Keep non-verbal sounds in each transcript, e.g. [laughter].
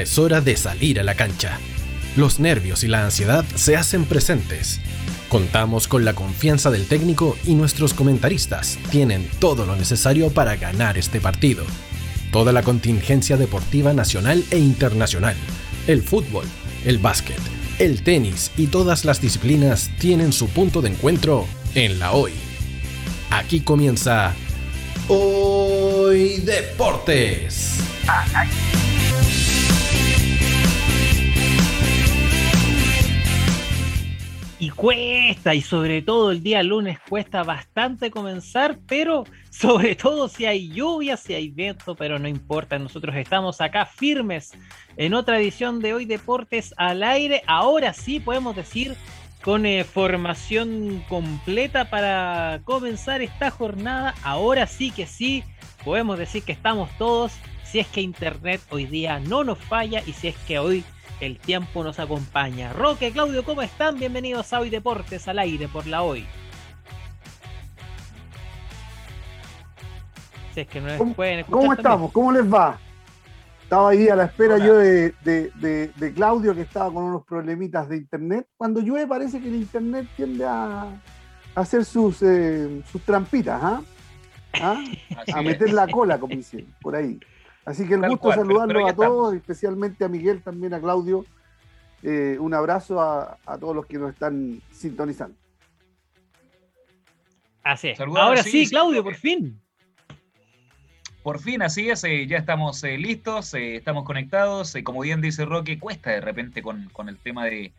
Es hora de salir a la cancha. Los nervios y la ansiedad se hacen presentes. Contamos con la confianza del técnico y nuestros comentaristas tienen todo lo necesario para ganar este partido. Toda la contingencia deportiva nacional e internacional, el fútbol, el básquet, el tenis y todas las disciplinas tienen su punto de encuentro en la hoy. Aquí comienza Hoy Deportes. Y cuesta, y sobre todo el día lunes cuesta bastante comenzar, pero sobre todo si hay lluvia, si hay viento, pero no importa, nosotros estamos acá firmes en otra edición de Hoy Deportes al aire. Ahora sí podemos decir con eh, formación completa para comenzar esta jornada. Ahora sí que sí, podemos decir que estamos todos, si es que Internet hoy día no nos falla y si es que hoy el tiempo nos acompaña. Roque, Claudio, ¿cómo están? Bienvenidos a Hoy Deportes al aire por la hoy. Si es que no ¿Cómo, pueden ¿Cómo estamos? ¿Cómo les va? Estaba ahí a la espera yo de, Claudio, que estaba con unos problemitas de internet. Cuando llueve parece que el internet tiende a, hacer sus, eh, sus trampitas, ¿ah? ¿Ah? [laughs] A meter la cola, como dicen, por ahí. Así que el gusto de saludarlos a todos, especialmente a Miguel, también a Claudio. Eh, un abrazo a, todos los que nos están sintonizando. Así es. Ahora sí, Claudio, por fin. Por fin, así es, eh, ya estamos eh, listos, estamos conectados. como bien dice Roque, cuesta de repente con, el tema de,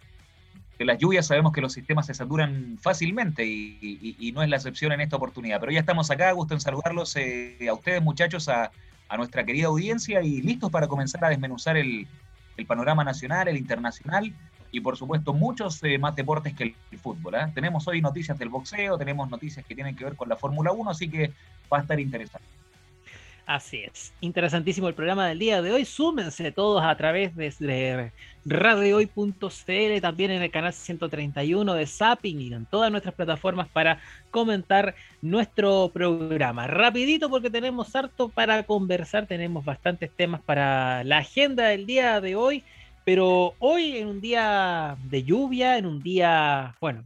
las lluvias. Sabemos que los sistemas se saturan fácilmente y, no es la excepción en esta oportunidad. Pero ya estamos acá, gusto en saludarlos a ustedes, muchachos, a, a nuestra querida audiencia y listos para comenzar a desmenuzar el, panorama nacional, el internacional y por supuesto muchos eh, más deportes que el, fútbol. ¿eh? Tenemos hoy noticias del boxeo, tenemos noticias que tienen que ver con la Fórmula 1, así que va a estar interesante. Así es. Interesantísimo el programa del día de hoy. Súmense todos a través de radiohoy.cl, también en el canal 131 de Zapping y en todas nuestras plataformas para comentar nuestro programa. Rapidito porque tenemos harto para conversar, tenemos bastantes temas para la agenda del día de hoy, pero hoy en un día de lluvia, en un día, bueno,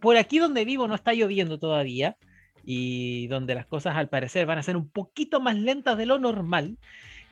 por aquí donde vivo no está lloviendo todavía y donde las cosas al parecer van a ser un poquito más lentas de lo normal.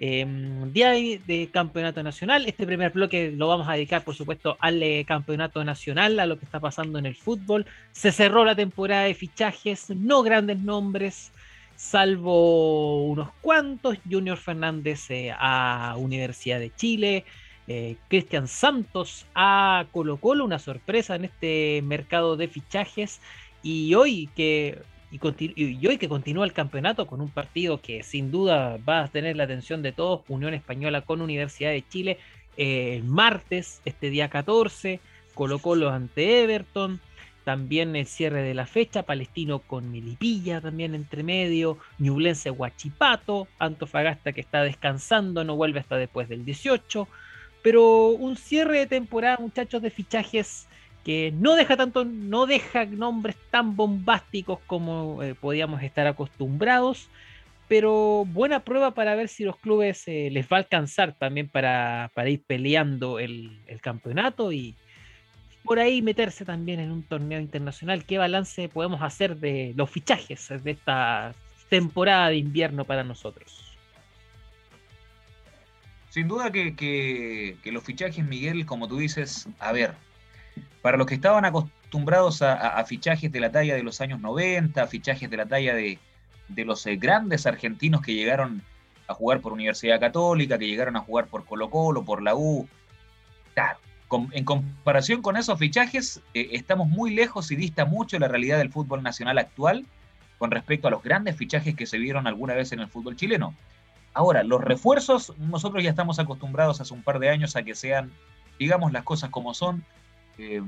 Em, día de, campeonato nacional. Este primer bloque lo vamos a dedicar, por supuesto, al eh, campeonato nacional, a lo que está pasando en el fútbol. Se cerró la temporada de fichajes, no grandes nombres, salvo unos cuantos. Junior Fernández eh, a Universidad de Chile. Eh, Cristian Santos a Colo Colo, una sorpresa en este mercado de fichajes. Y hoy que y, hoy que continúa el campeonato con un partido que sin duda va a tener la atención de todos, Unión Española con Universidad de Chile, eh, el martes, este día 14, Colo Colo ante Everton, también el cierre de la fecha, Palestino con Milipilla también entre medio, Ñublense Huachipato, Antofagasta que está descansando, no vuelve hasta después del 18, pero un cierre de temporada, muchachos, de fichajes que no deja tanto, no deja nombres tan bombásticos como eh, podíamos estar acostumbrados, pero buena prueba para ver si los clubes eh, les va a alcanzar también para, ir peleando el, campeonato y por ahí meterse también en un torneo internacional. ¿Qué balance podemos hacer de los fichajes de esta temporada de invierno para nosotros? Sin duda que, que los fichajes, Miguel, como tú dices, a ver, para los que estaban acostumbrados a, fichajes de la talla de los años 90, fichajes de la talla de, los eh, grandes argentinos que llegaron a jugar por Universidad Católica, que llegaron a jugar por Colo Colo, por la U. Claro, en comparación con esos fichajes, eh, estamos muy lejos y dista mucho la realidad del fútbol nacional actual con respecto a los grandes fichajes que se vieron alguna vez en el fútbol chileno. Ahora, los refuerzos, nosotros ya estamos acostumbrados hace un par de años a que sean, digamos las cosas como son, Em,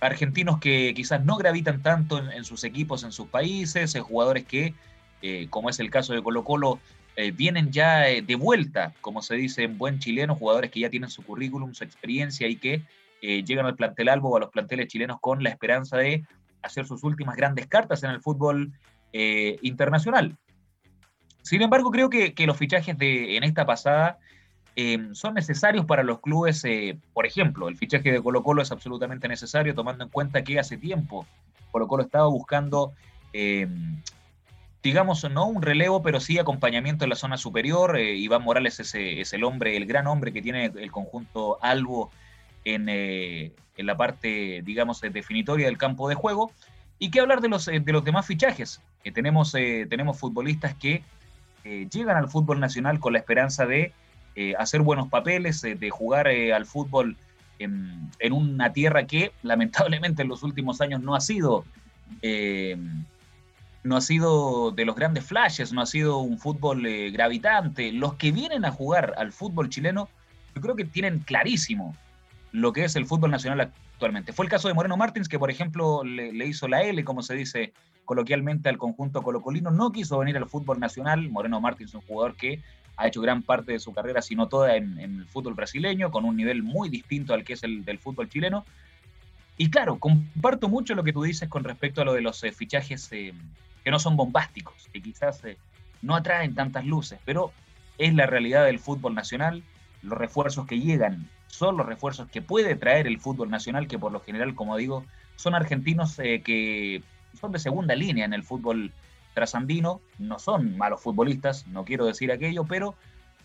argentinos que quizás no gravitan tanto en, sus equipos, en sus países, eh, jugadores que, eh, como es el caso de Colo Colo, eh, vienen ya de vuelta, como se dice en buen chileno, jugadores que ya tienen su currículum, su experiencia y que llegan al plantel Albo o a los planteles chilenos con la esperanza de hacer sus últimas grandes cartas en el fútbol internacional. Sin embargo, creo que, los fichajes de, en esta pasada eh, son necesarios para los clubes. Eh, por ejemplo, el fichaje de Colo Colo es absolutamente necesario, tomando en cuenta que hace tiempo Colo Colo estaba buscando, eh, digamos, no un relevo, pero sí acompañamiento en la zona superior. Iván Morales es, el hombre, el gran hombre que tiene el conjunto Albo en, en la parte, digamos, definitoria del campo de juego. Y qué hablar de los, de los demás fichajes. que tenemos, tenemos futbolistas que llegan al fútbol nacional con la esperanza de eh, hacer buenos papeles, de jugar eh, al fútbol en, una tierra que lamentablemente en los últimos años no ha sido, eh, no ha sido de los grandes flashes, no ha sido un fútbol gravitante. Los que vienen a jugar al fútbol chileno, yo creo que tienen clarísimo lo que es el fútbol nacional actualmente. Fue el caso de Moreno Martins, que por ejemplo le, le hizo la L, como se dice coloquialmente al conjunto colocolino, no quiso venir al fútbol nacional. Moreno Martins, un jugador que ha hecho gran parte de su carrera, si no toda, en, el fútbol brasileño, con un nivel muy distinto al que es el del fútbol chileno. Y claro, comparto mucho lo que tú dices con respecto a lo de los eh, fichajes eh, que no son bombásticos, que quizás eh, no atraen tantas luces, pero es la realidad del fútbol nacional. Los refuerzos que llegan son los refuerzos que puede traer el fútbol nacional, que por lo general, como digo, son argentinos que son de segunda línea en el fútbol trasandino, no son malos futbolistas, no quiero decir aquello, pero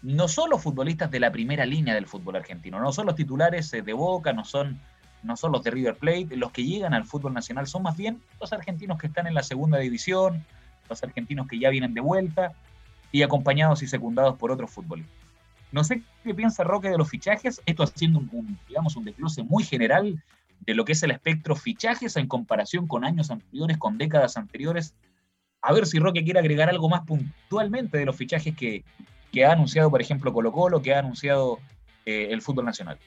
no son los futbolistas de la primera línea del fútbol argentino, no son los titulares eh, de Boca, no son, no son los de River Plate, los que llegan al fútbol nacional son más bien los argentinos que están en la segunda división, los argentinos que ya vienen de vuelta y acompañados y secundados por otros futbolistas. No sé qué piensa Roque de los fichajes, esto haciendo un, digamos, un desglose muy general de lo que es el espectro fichajes en comparación con años anteriores, con décadas anteriores, a ver si Roque quiere agregar algo más puntualmente de los fichajes que, ha anunciado, por ejemplo, Colo Colo, que ha anunciado eh, el fútbol nacional.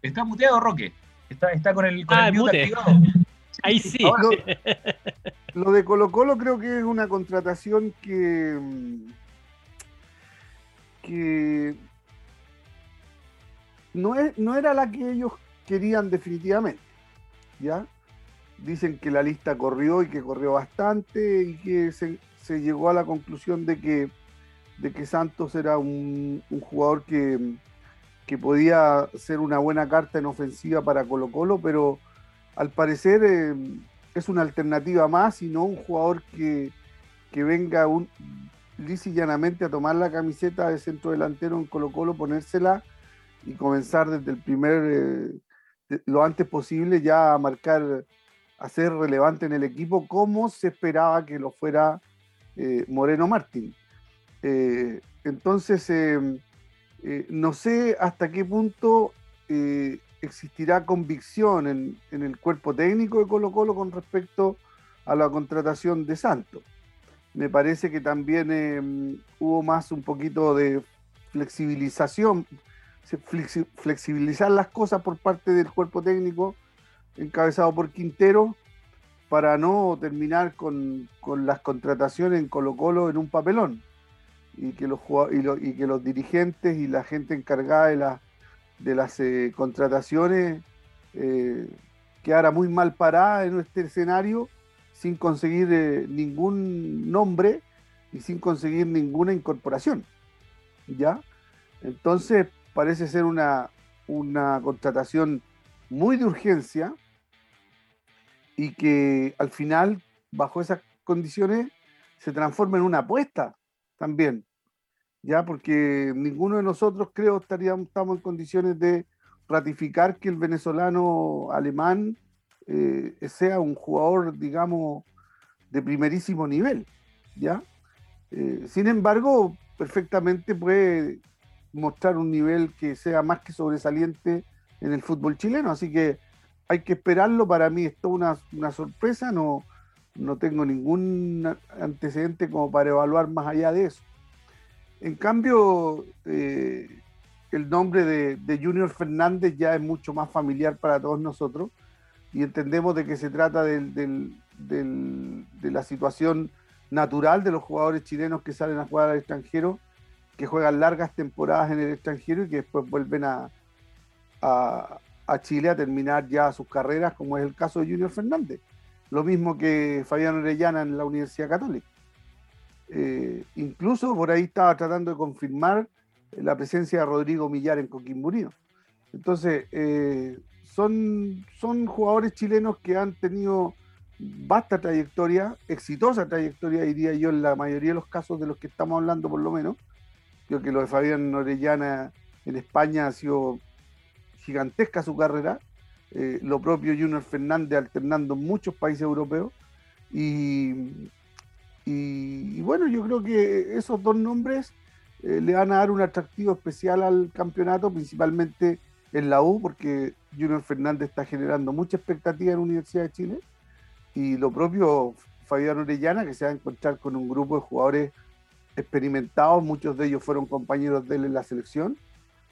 Está muteado, Roque. Está, está con el, con ah, mute, activado. [laughs] Ahí sí. [laughs] lo de Colo Colo creo que es una contratación que, que no, es, no era la que ellos querían definitivamente. ¿ya? Dicen que la lista corrió y que corrió bastante y que se, llegó a la conclusión de que, de que Santos era un, jugador que, que, podía ser una buena carta en ofensiva para Colo Colo, pero al parecer eh, es una alternativa más y no un jugador que, que venga un, llanamente a tomar la camiseta de centro delantero en Colo Colo, ponérsela y comenzar desde el primer, eh, lo antes posible ya a marcar, a ser relevante en el equipo como se esperaba que lo fuera eh, Moreno Martín. Eh, entonces, no sé hasta qué punto existirá convicción en, en, el cuerpo técnico de Colo Colo con respecto a la contratación de Santos. Me parece que también hubo más un poquito de flexibilización, flexibilizar las cosas por parte del cuerpo técnico encabezado por Quintero para no terminar con, las contrataciones en Colo Colo en un papelón y que los, y, que los dirigentes y la gente encargada de, de las eh, contrataciones eh, quedara muy mal parada en este escenario sin conseguir eh, ningún nombre y sin conseguir ninguna incorporación. ¿Ya? Entonces, parece ser una, una contratación muy de urgencia y que al final, bajo esas condiciones, se transforma en una apuesta también. Ya, porque ninguno de nosotros creo estaríamos estamos en condiciones de ratificar que el venezolano alemán eh, sea un jugador, digamos, de primerísimo nivel. ¿ya? Eh, sin embargo, perfectamente puede mostrar un nivel que sea más que sobresaliente en el fútbol chileno. Así que hay que esperarlo. Para mí es una, sorpresa. No, no tengo ningún antecedente como para evaluar más allá de eso. En cambio, eh, el nombre de, Junior Fernández ya es mucho más familiar para todos nosotros y entendemos de que se trata de la situación natural de los jugadores chilenos que salen a jugar al extranjero que juegan largas temporadas en el extranjero y que después vuelven a, a, Chile a terminar ya sus carreras, como es el caso de Junior Fernández. lo mismo que Fabián Orellana en la Universidad Católica. Eh, incluso por ahí estaba tratando de confirmar la presencia de Rodrigo Millar en Coquimbo Unido. Entonces, eh, son, son jugadores chilenos que han tenido vasta trayectoria, exitosa trayectoria, diría yo, en la mayoría de los casos de los que estamos hablando, por lo menos. Creo que lo de Fabián Orellana en España ha sido gigantesca su carrera. Eh, lo propio Junior Fernández alternando en muchos países europeos. Y, bueno, yo creo que esos dos nombres eh, le van a dar un atractivo especial al campeonato, principalmente en la U, porque Junior Fernández está generando mucha expectativa en la Universidad de Chile. Y lo propio Fabián Orellana, que se va a encontrar con un grupo de jugadores experimentados, muchos de ellos fueron compañeros de él en la selección.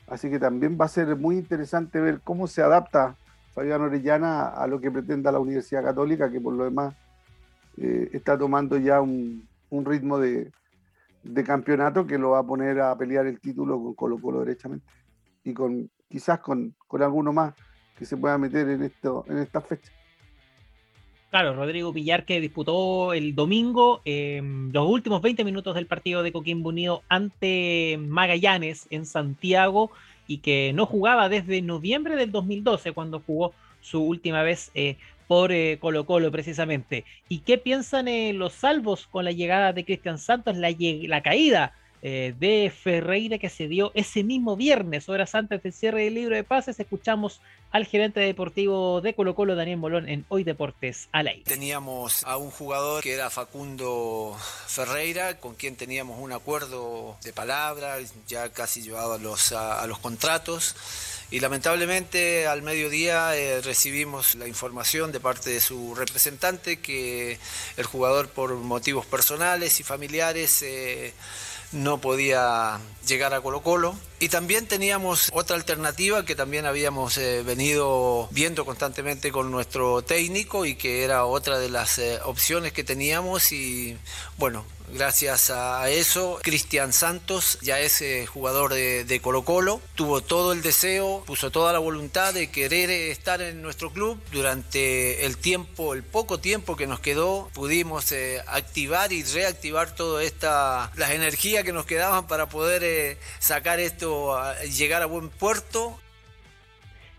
Así que también va a ser muy interesante ver cómo se adapta Fabián Orellana a lo que pretenda la Universidad Católica, que por lo demás eh, está tomando ya un, ritmo de, campeonato que lo va a poner a pelear el título con Colo Colo derechamente. Y con quizás con, alguno más que se pueda meter en, esto, en esta fecha. Claro, Rodrigo Villar que disputó el domingo em, los últimos 20 minutos del partido de Coquimbo Unido ante Magallanes en Santiago y que no jugaba desde noviembre del 2012 cuando jugó su última vez eh, por eh, Colo Colo precisamente. ¿Y qué piensan eh, los salvos con la llegada de Cristian Santos, la, la caída eh, de Ferreira que se dio ese mismo viernes, horas antes del cierre del libro de pases. Escuchamos al gerente deportivo de Colo Colo, Daniel Molón, en Hoy Deportes al aire. Teníamos a un jugador que era Facundo Ferreira, con quien teníamos un acuerdo de palabra, ya casi llevado a los, a, los contratos. Y lamentablemente al mediodía eh, recibimos la información de parte de su representante que el jugador por motivos personales y familiares eh, no podía llegar a Colo Colo. Y también teníamos otra alternativa que también habíamos eh, venido viendo constantemente con nuestro técnico y que era otra de las eh, opciones que teníamos y bueno, Gracias a eso, Cristian Santos ya es eh, jugador de, Colo Colo, tuvo todo el deseo, puso toda la voluntad de querer estar en nuestro club. Durante el tiempo, el poco tiempo que nos quedó, pudimos eh, activar y reactivar toda esta, las energías que nos quedaban para poder eh, sacar esto, llegar a buen puerto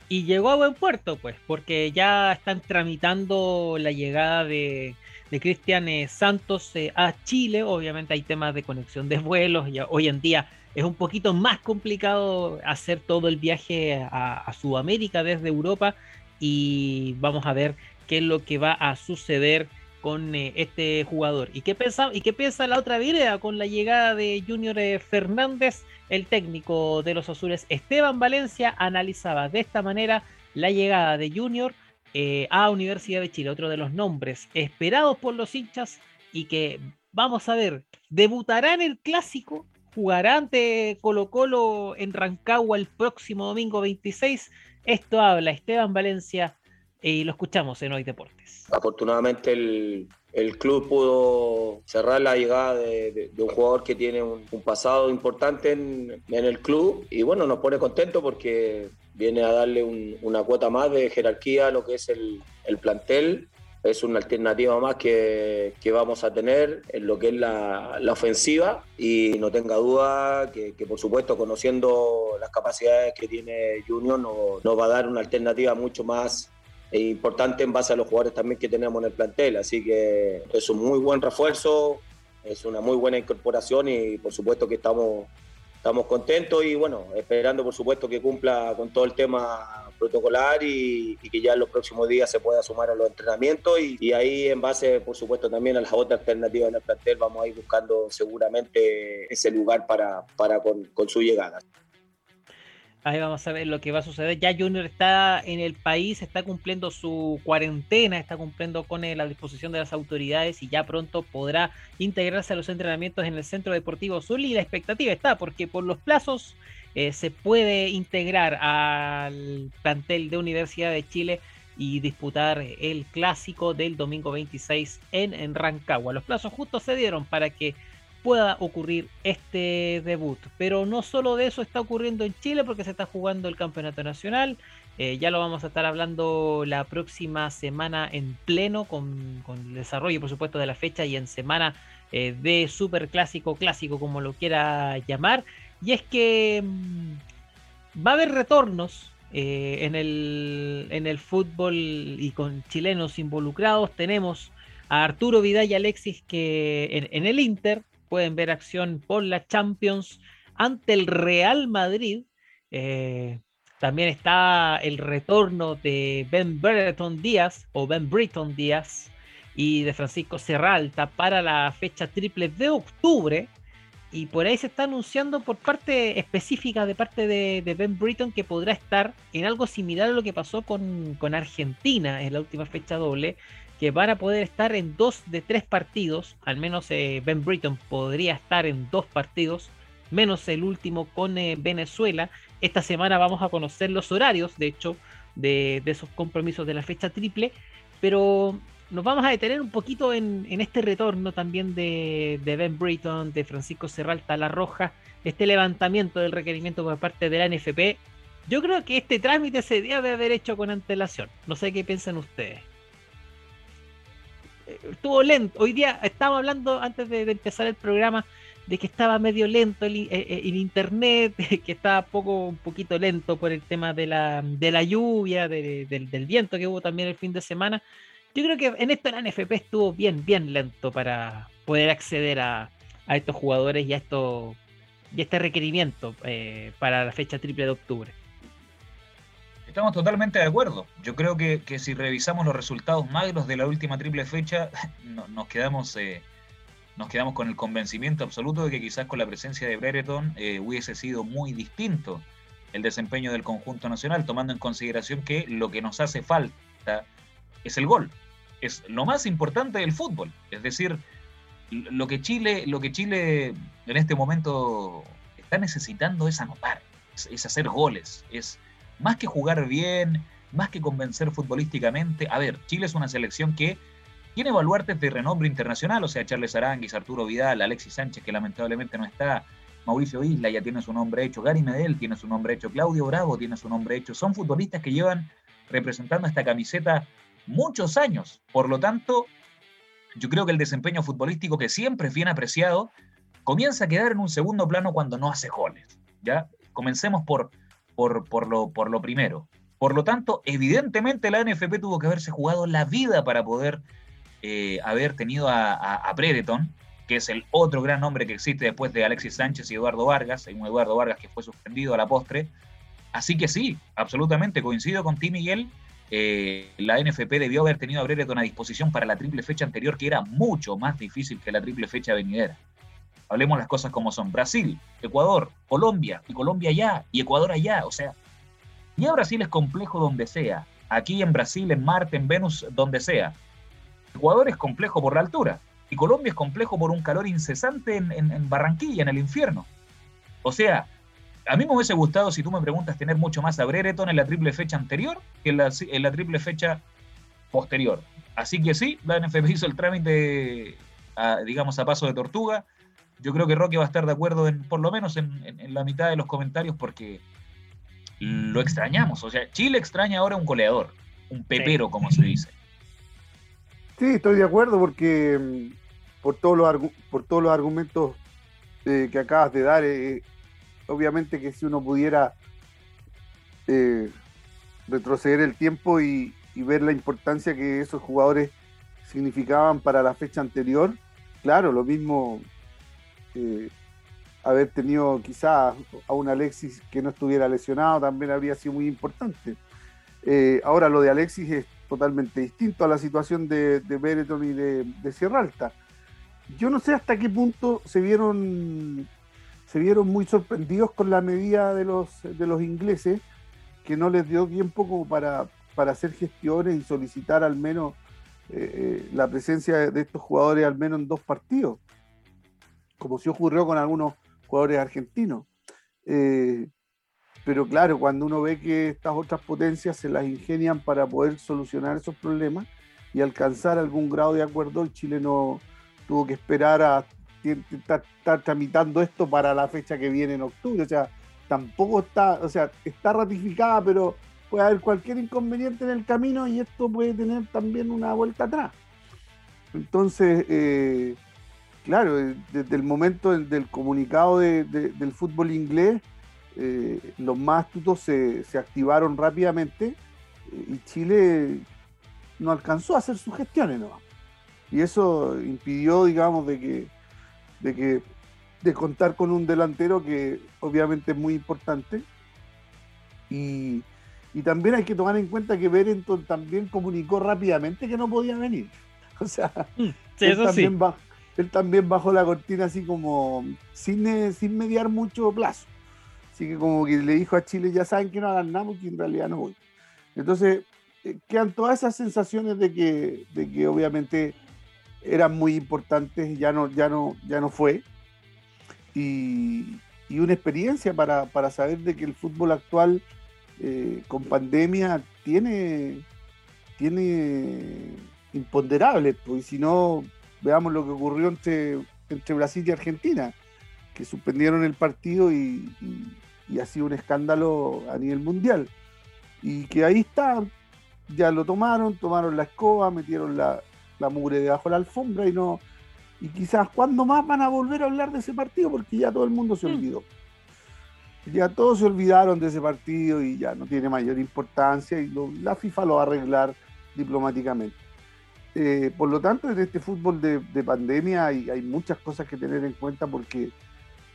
y llegó a buen puerto, pues, porque ya están tramitando la llegada de, de Cristian eh, Santos eh, a Chile. Obviamente hay temas de conexión de vuelos. Hoy en día es un poquito más complicado hacer todo el viaje a, Sudamérica desde Europa. Y vamos a ver qué es lo que va a suceder con eh, este jugador. ¿Y qué, piensa, ¿Y qué piensa la otra vida con la llegada de Junior Fernández? El técnico de los azules Esteban Valencia analizaba de esta manera la llegada de Junior eh, a Universidad de Chile, otro de los nombres esperados por los hinchas y que vamos a ver, debutará en el clásico, jugará ante Colo Colo en Rancagua el próximo domingo 26. Esto habla Esteban Valencia y lo escuchamos en Hoy Deportes. Afortunadamente el, club pudo cerrar la llegada de, un jugador que tiene un, pasado importante en, en, el club y bueno, nos pone contento porque viene a darle una cuota más de jerarquía a lo que es el, plantel. Es una alternativa más que, vamos a tener en lo que es la, ofensiva y no tenga duda que, por supuesto conociendo las capacidades que tiene Junior nos va a dar una alternativa mucho más importante en base a los jugadores también que tenemos en el plantel. Así que es un muy buen refuerzo, es una muy buena incorporación y por supuesto que estamos estamos contentos y bueno, esperando por supuesto que cumpla con todo el tema protocolar y, que ya en los próximos días se pueda sumar a los entrenamientos y, ahí en base por supuesto también a las otras alternativas en el plantel vamos a ir buscando seguramente ese lugar para, para con su llegada. Ahí vamos a ver lo que va a suceder. Ya Junior está en el país, está cumpliendo su cuarentena, está cumpliendo con eh, la disposición de las autoridades y ya pronto podrá integrarse a los entrenamientos en el Centro Deportivo Sur y la expectativa está porque por los plazos eh, se puede integrar al plantel de Universidad de Chile y disputar el clásico del domingo 26 en, en Rancagua. Los plazos justos se dieron para que pueda ocurrir este debut. Pero no solo de eso está ocurriendo en Chile porque se está jugando el campeonato nacional. Eh, ya lo vamos a estar hablando la próxima semana en pleno con, el desarrollo, por supuesto, de la fecha y en semana eh, de super clásico, clásico, como lo quiera llamar. Y es que mm, va a haber retornos eh, en, el, en el fútbol y con chilenos involucrados. Tenemos a Arturo Vidal y Alexis que en, el Inter pueden ver acción por la Champions ante el Real Madrid. Eh, también está el retorno de Ben Brereton Díaz o Ben Britton Díaz y de Francisco Serralta para la fecha triple de octubre. Y por ahí se está anunciando por parte específica de parte de, Ben Britton que podrá estar en algo similar a lo que pasó con, con Argentina en la última fecha doble, que van a poder estar en dos de tres partidos, al menos eh, Ben Britton podría estar en dos partidos, menos el último con eh, Venezuela. Esta semana vamos a conocer los horarios, de hecho, de, esos compromisos de la fecha triple, pero nos vamos a detener un poquito en, este retorno también de, Ben Britton, de Francisco Serralta La Roja, este levantamiento del requerimiento por parte de la NFP. Yo creo que este trámite se debe haber hecho con antelación. No sé qué piensan ustedes estuvo lento. Hoy día estábamos hablando antes de, empezar el programa de que estaba medio lento el, eh, eh, internet, [laughs] que estaba poco, un poquito lento por el tema de la, de la lluvia, del, viento que hubo también el fin de semana. Yo creo que en esto la NFP estuvo bien, bien lento para poder acceder a, estos jugadores y a esto y este requerimiento eh, para la fecha triple de octubre. Estamos totalmente de acuerdo. Yo creo que, si revisamos los resultados magros de la última triple fecha, [laughs] nos, quedamos, eh, nos quedamos con el convencimiento absoluto de que quizás con la presencia de Brereton eh, hubiese sido muy distinto el desempeño del conjunto nacional, tomando en consideración que lo que nos hace falta es el gol. Es lo más importante del fútbol. Es decir, lo que Chile, lo que Chile en este momento está necesitando es anotar, es hacer goles, es más que jugar bien, más que convencer futbolísticamente. A ver, Chile es una selección que tiene baluartes de renombre internacional, o sea, Charles Aranguis, Arturo Vidal, Alexis Sánchez, que lamentablemente no está, Mauricio Isla ya tiene su nombre hecho, Gary Medel tiene su nombre hecho, Claudio Bravo tiene su nombre hecho. Son futbolistas que llevan representando esta camiseta muchos años. Por lo tanto, yo creo que el desempeño futbolístico, que siempre es bien apreciado, comienza a quedar en un segundo plano cuando no hace goles. ¿ya? Comencemos por por, lo, por lo primero. Por lo tanto, evidentemente la NFP tuvo que haberse jugado la vida para poder eh, haber tenido a, a, Brereton, que es el otro gran nombre que existe después de Alexis Sánchez y Eduardo Vargas, un Eduardo Vargas que fue suspendido a la postre. Así que sí, absolutamente coincido con ti, Miguel. Eh, la NFP debió haber tenido a Brereton a disposición para la triple fecha anterior, que era mucho más difícil que la triple fecha venidera. Hablemos las cosas como son. Brasil, Ecuador, Colombia, y Colombia allá, y Ecuador allá. O sea, ya Brasil es complejo donde sea. Aquí en Brasil, en Marte, en Venus, donde sea. Ecuador es complejo por la altura. Y Colombia es complejo por un calor incesante en, Barranquilla, en el infierno. O sea, a mí me hubiese gustado, si tú me preguntas, tener mucho más a Brereton en la triple fecha anterior que en la, en la triple fecha posterior. Así que sí, la NFP hizo el trámite, digamos, a paso de tortuga yo creo que Roque va a estar de acuerdo en, por lo menos en, la mitad de los comentarios, porque lo extrañamos. O sea, Chile extraña ahora un goleador, un pepero, como se dice. Sí, estoy de acuerdo porque mm, por todos los, por todos los argumentos eh, que acabas de dar, eh, obviamente que si uno pudiera eh, retroceder el tiempo y, ver la importancia que esos jugadores significaban para la fecha anterior, claro, lo mismo haber tenido quizás a un Alexis que no estuviera lesionado también habría sido muy importante. Eh, ahora lo de Alexis es totalmente distinto a la situación de, de y de, de, Sierra Alta. Yo no sé hasta qué punto se vieron, se vieron muy sorprendidos con la medida de los, de los ingleses, que no les dio tiempo como para, para hacer gestiones y solicitar al menos eh, eh, la presencia de estos jugadores al menos en dos partidos como se ocurrió con algunos jugadores argentinos. Eh, pero claro, cuando uno ve que estas otras potencias se las ingenian para poder solucionar esos problemas y alcanzar algún grado de acuerdo, el Chile no tuvo que esperar está, tramitando esto para la fecha que viene en octubre. O sea, tampoco está, o sea, está ratificada, pero puede haber cualquier inconveniente en el camino y esto puede tener también una vuelta atrás. Entonces, eh, claro, desde el momento del, comunicado del fútbol inglés, eh, los más astutos se, activaron rápidamente eh, y Chile no alcanzó a hacer sus gestiones, ¿no? Y eso impidió, digamos, de que, de que de contar con un delantero que obviamente es muy importante. Y, también hay que tomar en cuenta que Berenton también comunicó rápidamente que no podía venir. [laughs] O sea, mm, él, también bajó, él, también bajó, la cortina así como sin, sin mediar mucho plazo. Así que como que le dijo a Chile, ya saben que no hagan nada porque en realidad no voy. Entonces, eh, quedan todas esas sensaciones de que, de que obviamente eran muy importantes, ya no, ya no, ya no fue. Y, una experiencia para, saber de que el fútbol actual eh, con pandemia tiene, tiene imponderables, porque si no, veamos lo que ocurrió entre, entre Brasil y Argentina, que suspendieron el partido y, y ha sido un escándalo a nivel mundial. Y que ahí está, ya lo tomaron, tomaron la escoba, metieron la, la mugre debajo de la alfombra y no. Y quizás cuándo más van a volver a hablar de ese partido, porque ya todo el mundo se mm. olvidó. Ya todos se olvidaron de ese partido y ya no tiene mayor importancia y la FIFA lo va a arreglar diplomáticamente. Eh, por lo tanto, en este fútbol de, pandemia hay, muchas cosas que tener en cuenta porque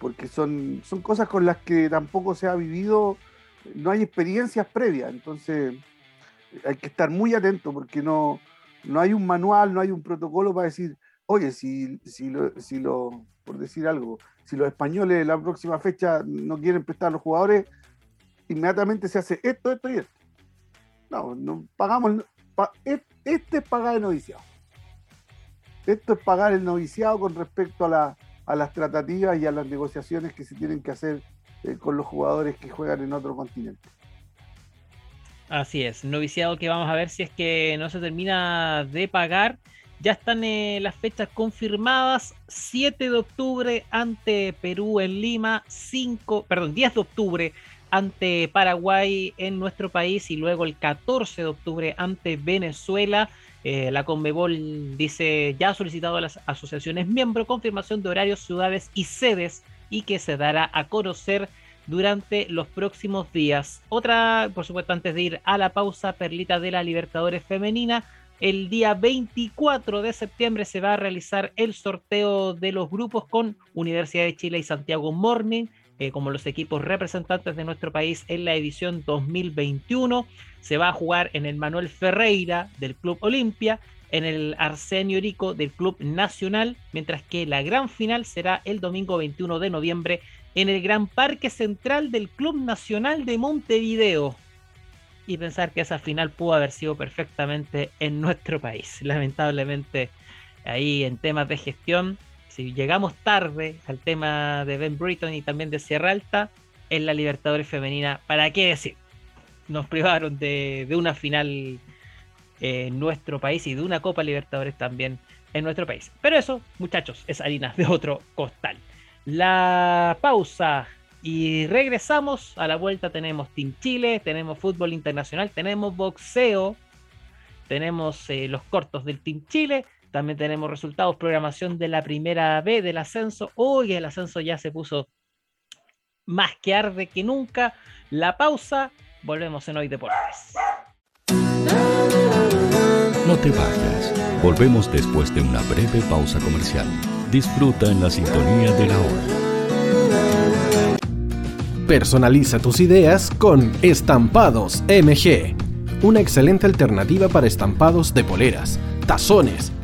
porque son, son cosas con las que tampoco se ha vivido, no hay experiencias previas, entonces hay que estar muy atento porque no, no hay un manual, no hay un protocolo para decir, oye, si, si, lo, si lo, por decir algo, si los españoles la próxima fecha no quieren prestar a los jugadores, inmediatamente se hace esto, esto y esto. No, no pagamos, este es pagar el noviciado. Esto es pagar el noviciado con respecto a la, a las tratativas y a las negociaciones que se tienen que hacer eh, con los jugadores que juegan en otro continente. Así es, noviciado que vamos a ver si es que no se termina de pagar. Ya están eh, las fechas confirmadas. 7 de octubre ante Perú en Lima, 5, perdón, 10 de octubre ante Paraguay en nuestro país y luego el 14 de octubre ante Venezuela. Eh, la Conmebol dice ya ha solicitado a las asociaciones miembro confirmación de horarios, ciudades y sedes y que se dará a conocer durante los próximos días. Otra, por supuesto, antes de ir a la pausa, perlita de la Libertadores Femenina. El día 24 de septiembre se va a realizar el sorteo de los grupos con Universidad de Chile y Santiago Morning eh, como los equipos representantes de nuestro país en la edición 2021. Se va a jugar en el Manuel Ferreira del Club Olimpia, en el Arsenio Rico del Club Nacional, mientras que la gran final será el domingo 21 de noviembre en el Gran Parque Central del Club Nacional de Montevideo. Y pensar que esa final pudo haber sido perfectamente en nuestro país. [laughs] Lamentablemente, ahí en temas de gestión si llegamos tarde al tema de Ben Britton y también de Sierra Alta, en la Libertadores Femenina, ¿para qué decir? Nos privaron de, una final en nuestro país y de una Copa Libertadores también en nuestro país. Pero eso, muchachos, es harina de otro costal. La pausa y regresamos. A la vuelta tenemos Team Chile, tenemos fútbol internacional, tenemos boxeo, tenemos eh, los cortos del Team Chile también tenemos resultados, programación de la primera B del ascenso. Hoy el ascenso ya se puso más que arde que nunca. La pausa, volvemos en Hoy Deportes. No te vayas, volvemos después de una breve pausa comercial. Disfruta en la sintonía de la hora. Personaliza tus ideas con Estampados MG, una excelente alternativa para estampados de poleras, tazones,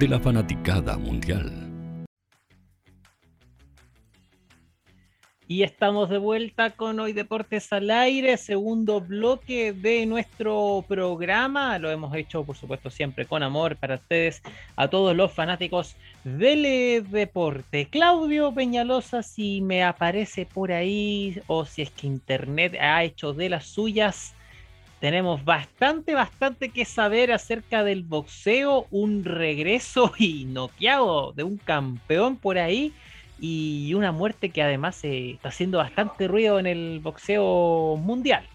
de la fanaticada mundial. Y estamos de vuelta con Hoy Deportes al Aire, segundo bloque de nuestro programa. Lo hemos hecho, por supuesto, siempre con amor para ustedes, a todos los fanáticos del deporte. Claudio Peñalosa, si me aparece por ahí o si es que Internet ha hecho de las suyas, tenemos bastante, bastante que saber acerca del boxeo, un regreso [laughs] y noqueado de un campeón por ahí y una muerte que además eh, está haciendo bastante ruido en el boxeo mundial.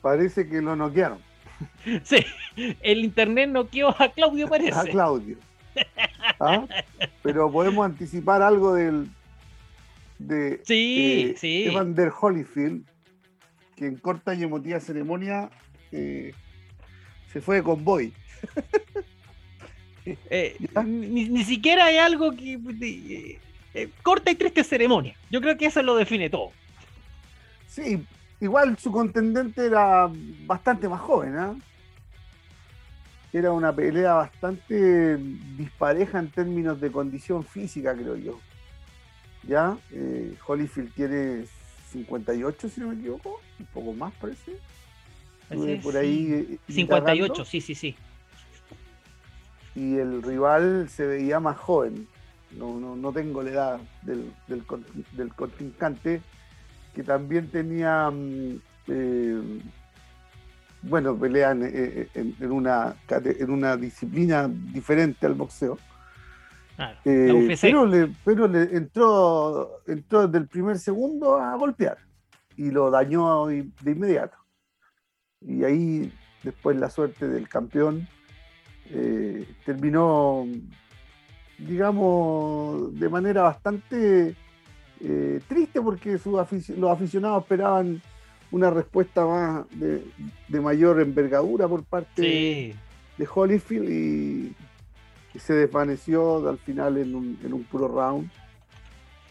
Parece que lo noquearon. [laughs] Sí, el internet noqueó a Claudio, [laughs] parece. A Claudio. ¿Ah? Pero podemos anticipar algo del de sí, eh, sí. Evander Holyfield, que en corta y emotiva ceremonia eh, se fue de convoy. [laughs] Eh, [laughs] ni, siquiera hay algo que. Eh, corta y triste ceremonia. Yo creo que eso lo define todo. Sí, igual su contendente era bastante más joven, ¿ah? Era una pelea bastante dispareja en términos de condición física, creo yo. ¿Ya? Eh, Holyfield tiene 58, si no me equivoco, un poco más parece por ahí. 58, sí, sí, sí. Y el rival se veía más joven. No, no, tengo la edad del, del, contrincante, que también tenía. Mm, eh, bueno, pelean eh, eh, en, una, en una disciplina diferente al boxeo. pero le, pero le entró, entró desde el primer segundo a golpear y lo dañó de inmediato. Y ahí después la suerte del campeón eh, terminó, digamos, de manera bastante eh, triste porque los aficionados esperaban una respuesta más de, mayor envergadura por parte de Holyfield y, se desvaneció al final en un, puro round.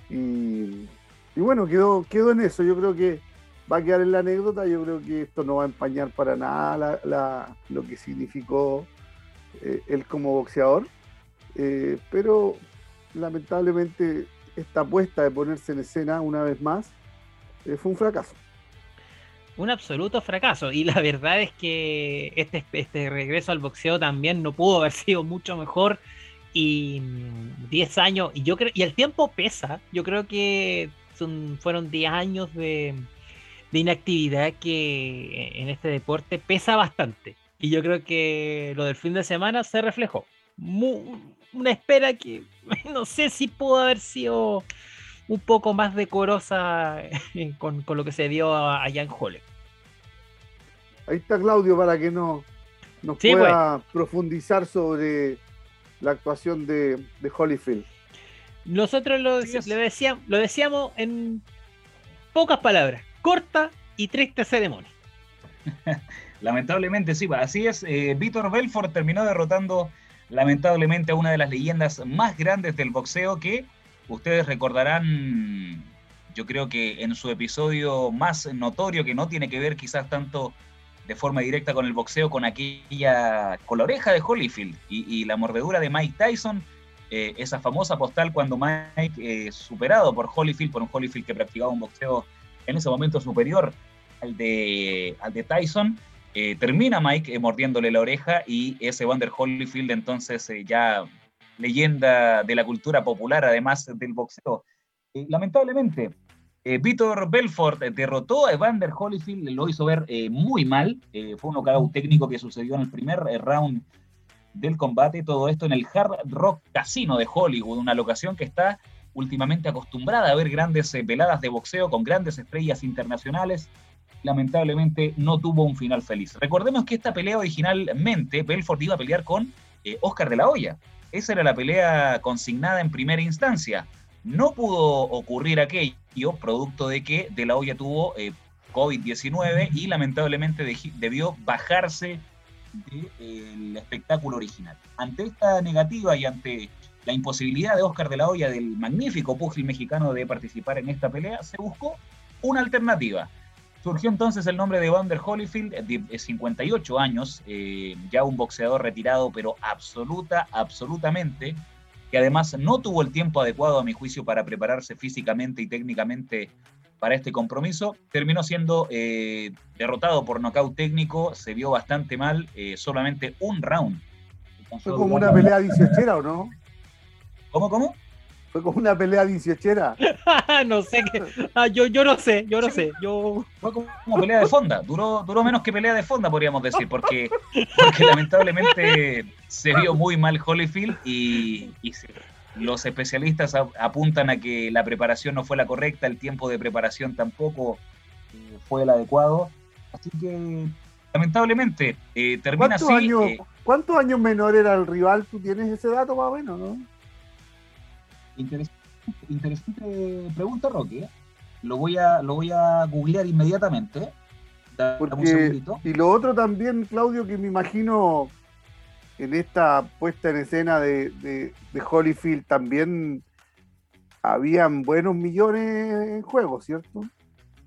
Y, y, bueno, quedó, quedó en eso. Yo creo que va a quedar en la anécdota. Yo creo que esto no va a empañar para nada lo que significó eh, él como boxeador. Eh, pero lamentablemente esta apuesta de ponerse en escena una vez más eh, fue un fracaso. Un absoluto fracaso. Y la verdad es que este, este regreso al boxeo también no pudo haber sido mucho mejor. Y 10 mm, años, y yo creo, y el tiempo pesa. Yo creo que son, fueron 10 años de, de inactividad que en este deporte pesa bastante. Y yo creo que lo del fin de semana se reflejó. una espera que [laughs] no sé si pudo haber sido un poco más decorosa [laughs] con, lo que se dio allá en Hole. Ahí está Claudio para que no, nos pueda pues. profundizar sobre la actuación de, de Holyfield. Nosotros lo, decíamos, lo decíamos en pocas palabras corta y triste ceremonia. [laughs] lamentablemente, sí, así es. Eh, Víctor Belfort terminó derrotando lamentablemente a una de las leyendas más grandes del boxeo que ustedes recordarán, yo creo que en su episodio más notorio, que no tiene que ver quizás tanto de forma directa con el boxeo, con aquella, con la oreja de Holyfield y, la mordedura de Mike Tyson, eh, esa famosa postal cuando Mike, eh, superado por Holyfield, por un Holyfield que practicaba un boxeo en ese momento superior al de, al de Tyson. Eh, termina Mike mordiéndole la oreja y ese Wander Holyfield entonces ya leyenda de la cultura popular, además del boxeo. lamentablemente, Víctor Belfort derrotó a Evander Holyfield, lo hizo ver muy mal. fue un knockout técnico que sucedió en el primer round del combate. Todo esto en el Hard Rock Casino de Hollywood, una locación que está últimamente acostumbrada a ver grandes eh, veladas de boxeo con grandes estrellas internacionales, lamentablemente no tuvo un final feliz. Recordemos que esta pelea originalmente Belfort iba a pelear con eh, Oscar de la Hoya. Esa era la pelea consignada en primera instancia. No pudo ocurrir aquello, producto de que de la Hoya tuvo eh, COVID-19 y lamentablemente debió bajarse del espectáculo original. Ante esta negativa y ante la imposibilidad de Oscar de la Hoya, del magnífico pugil mexicano, de participar en esta pelea, se buscó una alternativa. Surgió entonces el nombre de Vander Holyfield, de 58 años, eh, ya un boxeador retirado, pero absoluta, absolutamente, que además no tuvo el tiempo adecuado, a mi juicio, para prepararse físicamente y técnicamente para este compromiso. Terminó siendo eh, derrotado por nocaut técnico, se vio bastante mal, eh, solamente un round. Fue como una pelea 18 o no? ¿Cómo, cómo? Fue como una pelea 18 [laughs] no sé qué. Ah, yo, yo no sé, yo no sé. Yo... Fue como pelea de fonda. Duró, duró menos que pelea de fonda, podríamos decir, porque, porque lamentablemente se vio muy mal Holyfield y, los especialistas apuntan a que la preparación no fue la correcta, el tiempo de preparación tampoco eh, fue el adecuado. Así que lamentablemente eh, termina así. Años, eh, ¿Cuántos años menor era el rival? ¿Tú tienes ese dato más o menos, no? Interesante, pregunta, Roque. Lo voy a, lo voy a googlear inmediatamente. y lo otro también, Claudio, que me imagino en esta puesta en escena de, de, Holyfield también habían buenos millones en juego, ¿cierto?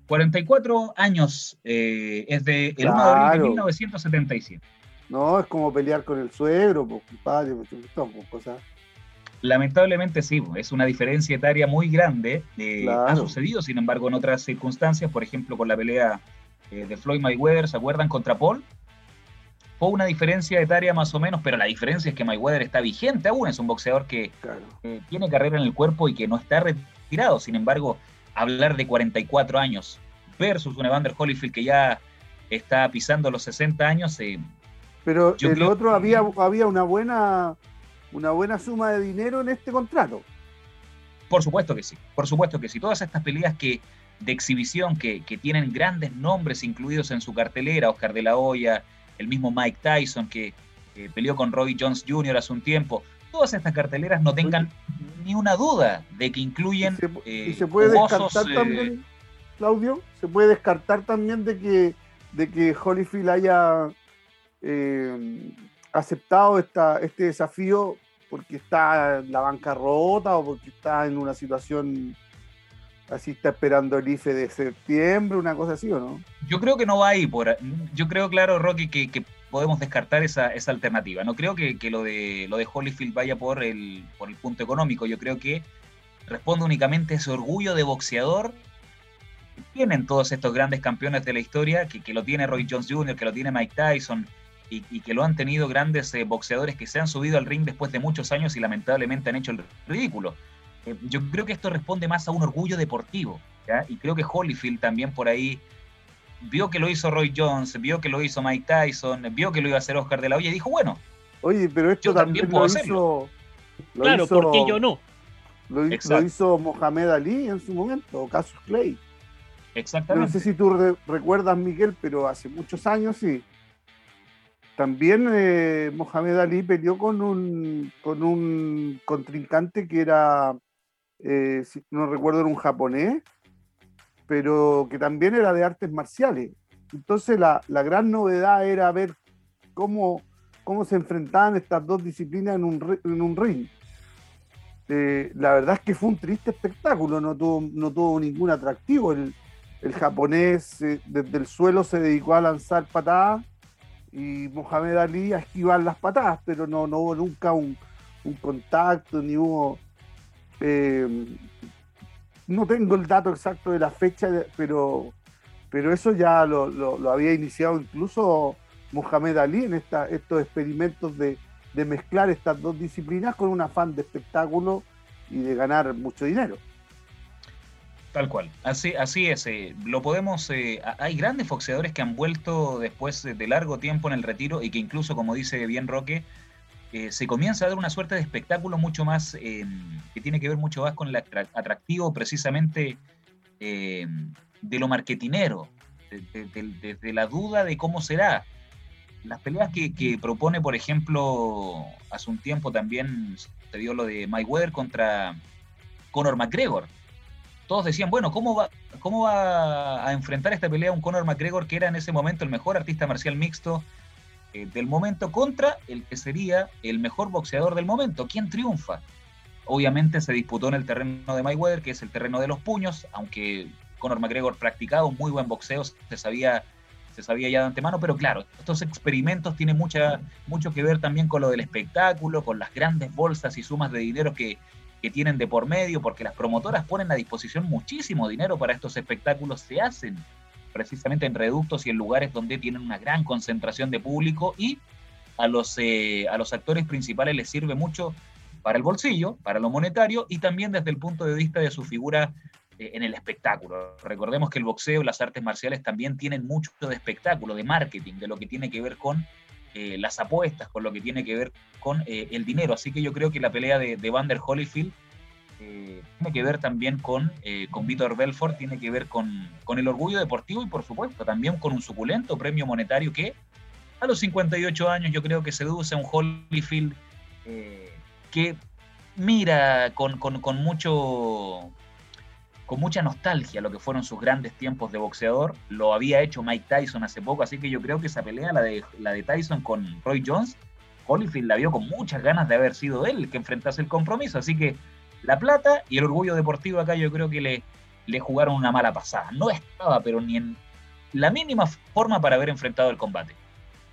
44 años, eh, es de el 1 de abril de 1977. No, es como pelear con el suegro, pues, compadre, pues, cosas. Lamentablemente sí, es una diferencia etaria muy grande. Eh, ha sucedido, sin embargo, en otras circunstancias, por ejemplo, con la pelea eh, de Floyd Mayweather, ¿se acuerdan? Contra Paul. Fue una diferencia etaria más o menos, pero la diferencia es que Mayweather está vigente aún, es un boxeador que eh, tiene carrera en el cuerpo y que no está retirado. Sin embargo, hablar de 44 años versus un Evander Holyfield que ya está pisando los 60 años. pero el otro había, había una buena una buena suma de dinero en este contrato. Por supuesto que sí, por supuesto que sí. Todas estas peleas que de exhibición que, tienen grandes nombres incluidos en su cartelera, Oscar de la Hoya, el mismo Mike Tyson que peleó con Roy Jones Jr. hace un tiempo, todas estas carteleras no tengan ni una duda de que incluyen... Y se, puede descartar eh, también, Claudio, se puede descartar también de que, de que Holyfield haya... Eh, aceptado esta, este desafío porque está en la bancarrota o porque está en una situación así está esperando el IFE de septiembre, una cosa así o no? Yo creo que no va ahí por yo creo claro Rocky que, podemos descartar esa, esa, alternativa. No creo que, lo de lo de Holyfield vaya por el por el punto económico. Yo creo que responde únicamente a ese orgullo de boxeador que tienen todos estos grandes campeones de la historia, que, que lo tiene Roy Jones Jr., que lo tiene Mike Tyson, y, que lo han tenido grandes eh, boxeadores que se han subido al ring después de muchos años y lamentablemente han hecho el ridículo. Eh, yo creo que esto responde más a un orgullo deportivo, y creo que Holyfield también por ahí vio que lo hizo Roy Jones, vio que lo hizo Mike Tyson, vio que lo iba a hacer Oscar de la Hoya y dijo, bueno, oye, pero esto también, lo hizo... claro, porque yo no? Lo, hizo Mohamed Ali en su momento, o Casus Clay. Exactamente. No sé si tú recuerdas, Miguel, pero hace muchos años sí también eh, Mohamed Ali peleó con un, con un contrincante que era, eh, no recuerdo, era un japonés, pero que también era de artes marciales. Entonces la, gran novedad era ver cómo, cómo se enfrentaban estas dos disciplinas en un, en un ring. Eh, la verdad es que fue un triste espectáculo, no tuvo, no tuvo ningún atractivo. El, el japonés desde el suelo se dedicó a lanzar patadas y Mohamed Ali a esquivar las patadas, pero no, no hubo nunca un, contacto, ni hubo... Eh, no tengo el dato exacto de la fecha, pero, pero eso ya lo, había iniciado incluso Mohamed Ali en esta, estos experimentos de, de mezclar estas dos disciplinas con un afán de espectáculo y de ganar mucho dinero. Tal cual, así, así es. Eh, lo podemos. Eh, hay grandes boxeadores que han vuelto después de largo tiempo en el retiro y que incluso, como dice bien Roque, eh, se comienza a dar una suerte de espectáculo mucho más em, que tiene que ver mucho más con el atractivo precisamente em, de lo marketinero, de, la duda de cómo será. Las peleas que, que, propone, por ejemplo, hace un tiempo también se dio lo de Mayweather contra Conor McGregor todos decían, bueno, ¿cómo va, ¿cómo va a enfrentar esta pelea un Conor McGregor que era en ese momento el mejor artista marcial mixto eh, del momento contra el que sería el mejor boxeador del momento? ¿Quién triunfa? obviamente se disputó en el terreno de Mayweather, que es el terreno de los puños, aunque Conor McGregor practicaba un muy buen boxeo, se sabía, se sabía ya de antemano, pero claro, estos experimentos tienen mucho que ver también con lo del espectáculo, con las grandes bolsas y sumas de dinero que, que tienen de por medio, porque las promotoras ponen a disposición muchísimo dinero para estos espectáculos, se hacen precisamente en reductos y en lugares donde tienen una gran concentración de público y a los, eh, a los actores principales les sirve mucho para el bolsillo, para lo monetario y también desde el punto de vista de su figura eh, en el espectáculo. Recordemos que el boxeo, las artes marciales también tienen mucho de espectáculo, de marketing, de lo que tiene que ver con eh, las apuestas, con lo que tiene que ver con el dinero. Así que yo creo que la pelea de, de Vander Holyfield eh, tiene que ver también con, eh, con Víctor Belfort, tiene que ver con, con, el orgullo deportivo y por supuesto también con un suculento premio monetario que a los 58 años yo creo que seduce a un Holyfield eh, que mira con, con, con, mucho con mucha nostalgia lo que fueron sus grandes tiempos de boxeador. Lo había hecho Mike Tyson hace poco, así que yo creo que esa pelea, la de, la de Tyson con Roy Jones, Holyfield la vio con muchas ganas de haber sido él que enfrentase el compromiso. Así que la Plata y el Orgullo Deportivo acá yo creo que le, le jugaron una mala pasada. No estaba, pero ni en la mínima forma para haber enfrentado el combate.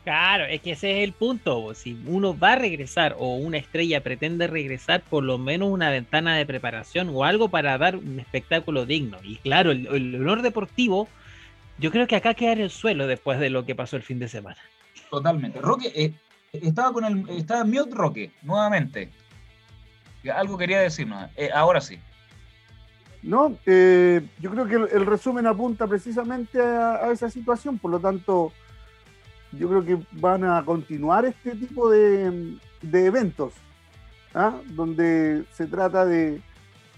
Claro, es que ese es el punto. Si uno va a regresar o una estrella pretende regresar, por lo menos una ventana de preparación o algo para dar un espectáculo digno. Y claro, el, honor deportivo, yo creo que acá queda en el suelo después de lo que pasó el fin de semana. Totalmente. Roque, eh, estaba con el, estaba mute Roque, nuevamente. Algo quería decirnos. Eh, ahora sí. No, eh, yo creo que el, resumen apunta precisamente a, esa situación, por lo tanto, yo creo que van a continuar este tipo de, eventos, ¿ah? donde se trata de,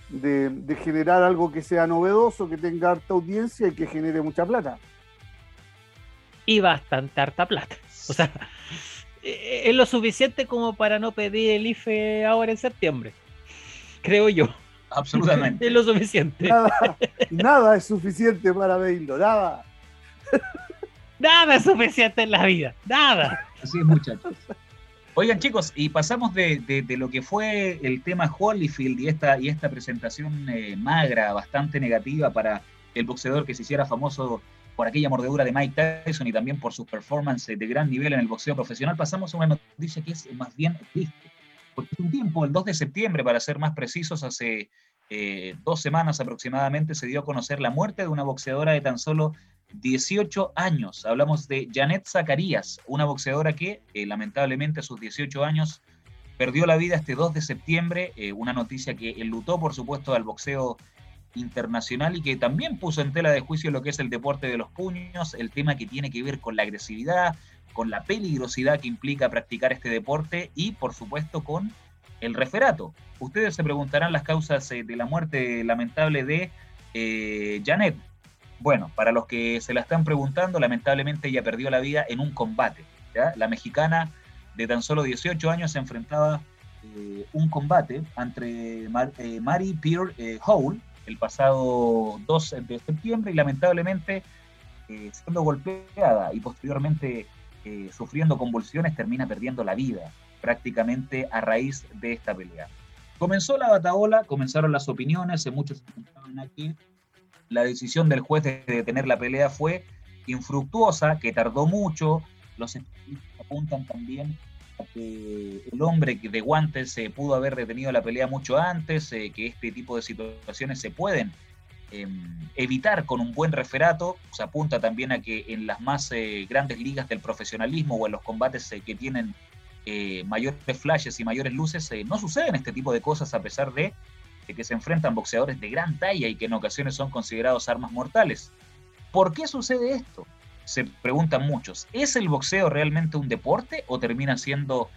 de, generar algo que sea novedoso, que tenga harta audiencia y que genere mucha plata. Y bastante harta plata. O sea, es lo suficiente como para no pedir el IFE ahora en septiembre. Creo yo. Absolutamente. [laughs] es lo suficiente. Nada, es suficiente para pedirlo, nada. [laughs] Nada es suficiente en la vida, nada. Así es, muchachos. Oigan, chicos, y pasamos de, lo que fue el tema Holyfield y esta, y esta presentación eh, magra, bastante negativa para el boxeador que se hiciera famoso por aquella mordedura de Mike Tyson y también por sus performances de gran nivel en el boxeo profesional, pasamos a una noticia que es más bien triste. Porque un tiempo, el 2 de septiembre, para ser más precisos, hace eh, dos semanas aproximadamente, se dio a conocer la muerte de una boxeadora de tan solo 18 años. Hablamos de Janet Zacarías, una boxeadora que eh, lamentablemente a sus 18 años perdió la vida este 2 de septiembre, eh, una noticia que enlutó por supuesto al boxeo internacional y que también puso en tela de juicio lo que es el deporte de los puños, el tema que tiene que ver con la agresividad, con la peligrosidad que implica practicar este deporte y por supuesto con el referato. Ustedes se preguntarán las causas eh, de la muerte lamentable de Janet. Bueno, para los que se la están preguntando, lamentablemente ella perdió la vida en un combate. La mexicana de tan solo 18 años se enfrentaba eh, un combate entre Mary Pierre Howell, el pasado 2 de septiembre y lamentablemente eh, siendo golpeada y posteriormente eh, sufriendo convulsiones termina perdiendo la vida prácticamente a raíz de esta pelea. Comenzó la bataola, comenzaron las opiniones, muchos comentaban aquí. La decisión del juez de detener la pelea fue infructuosa, que tardó mucho. Los apuntan también que el hombre de guantes se pudo haber detenido la pelea mucho antes, eh, que este tipo de situaciones se pueden em, evitar con un buen referato. Se apunta también a que en las más eh, grandes ligas del profesionalismo o en los combates eh, que tienen mayores flashes y mayores luces, no suceden este tipo de cosas a pesar de, que se enfrentan boxeadores de gran talla y que en ocasiones son considerados armas mortales. ¿Por qué sucede esto? se preguntan muchos, ¿es el boxeo realmente un deporte o termina siendo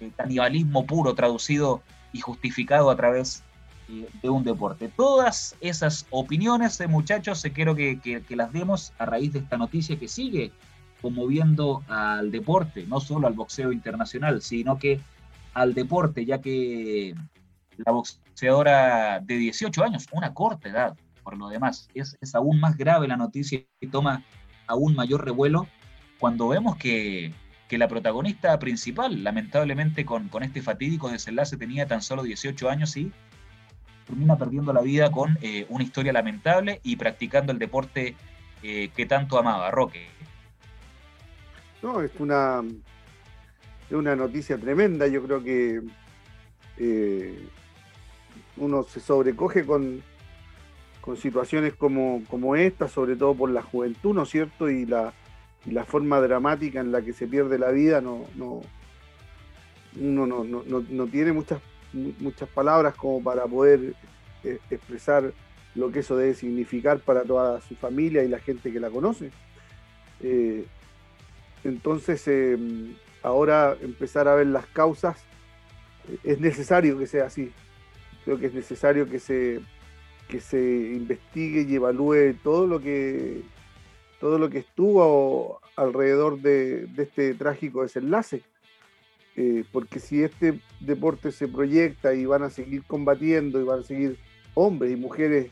eh, canibalismo puro traducido y justificado a través eh, de un deporte? Todas esas opiniones, de muchachos, quiero que, las demos a raíz de esta noticia que sigue conmoviendo al deporte, no solo al boxeo internacional, sino que al deporte, ya que la boxeadora de 18 años, una corta edad, por lo demás, es, es aún más grave la noticia y toma aún mayor revuelo cuando vemos que, que la protagonista principal, lamentablemente con, con este fatídico desenlace, tenía tan solo 18 años y termina perdiendo la vida con eh, una historia lamentable y practicando el deporte eh, que tanto amaba, Roque. No, es una, una noticia tremenda. Yo creo que eh, uno se sobrecoge con, con situaciones como, como esta, sobre todo por la juventud, ¿no es cierto? Y la, la forma dramática en la que se pierde la vida, no, no, uno no, no, no, tiene muchas, muchas palabras como para poder eh, expresar lo que eso debe significar para toda su familia y la gente que la conoce. Eh, entonces, em, ahora empezar a ver las causas, eh, es necesario que sea así. Creo que es necesario que se, que se investigue y evalúe todo lo que todo lo que estuvo alrededor de, este trágico desenlace. Eh, porque si este deporte se proyecta y van a seguir combatiendo y van a seguir hombres y mujeres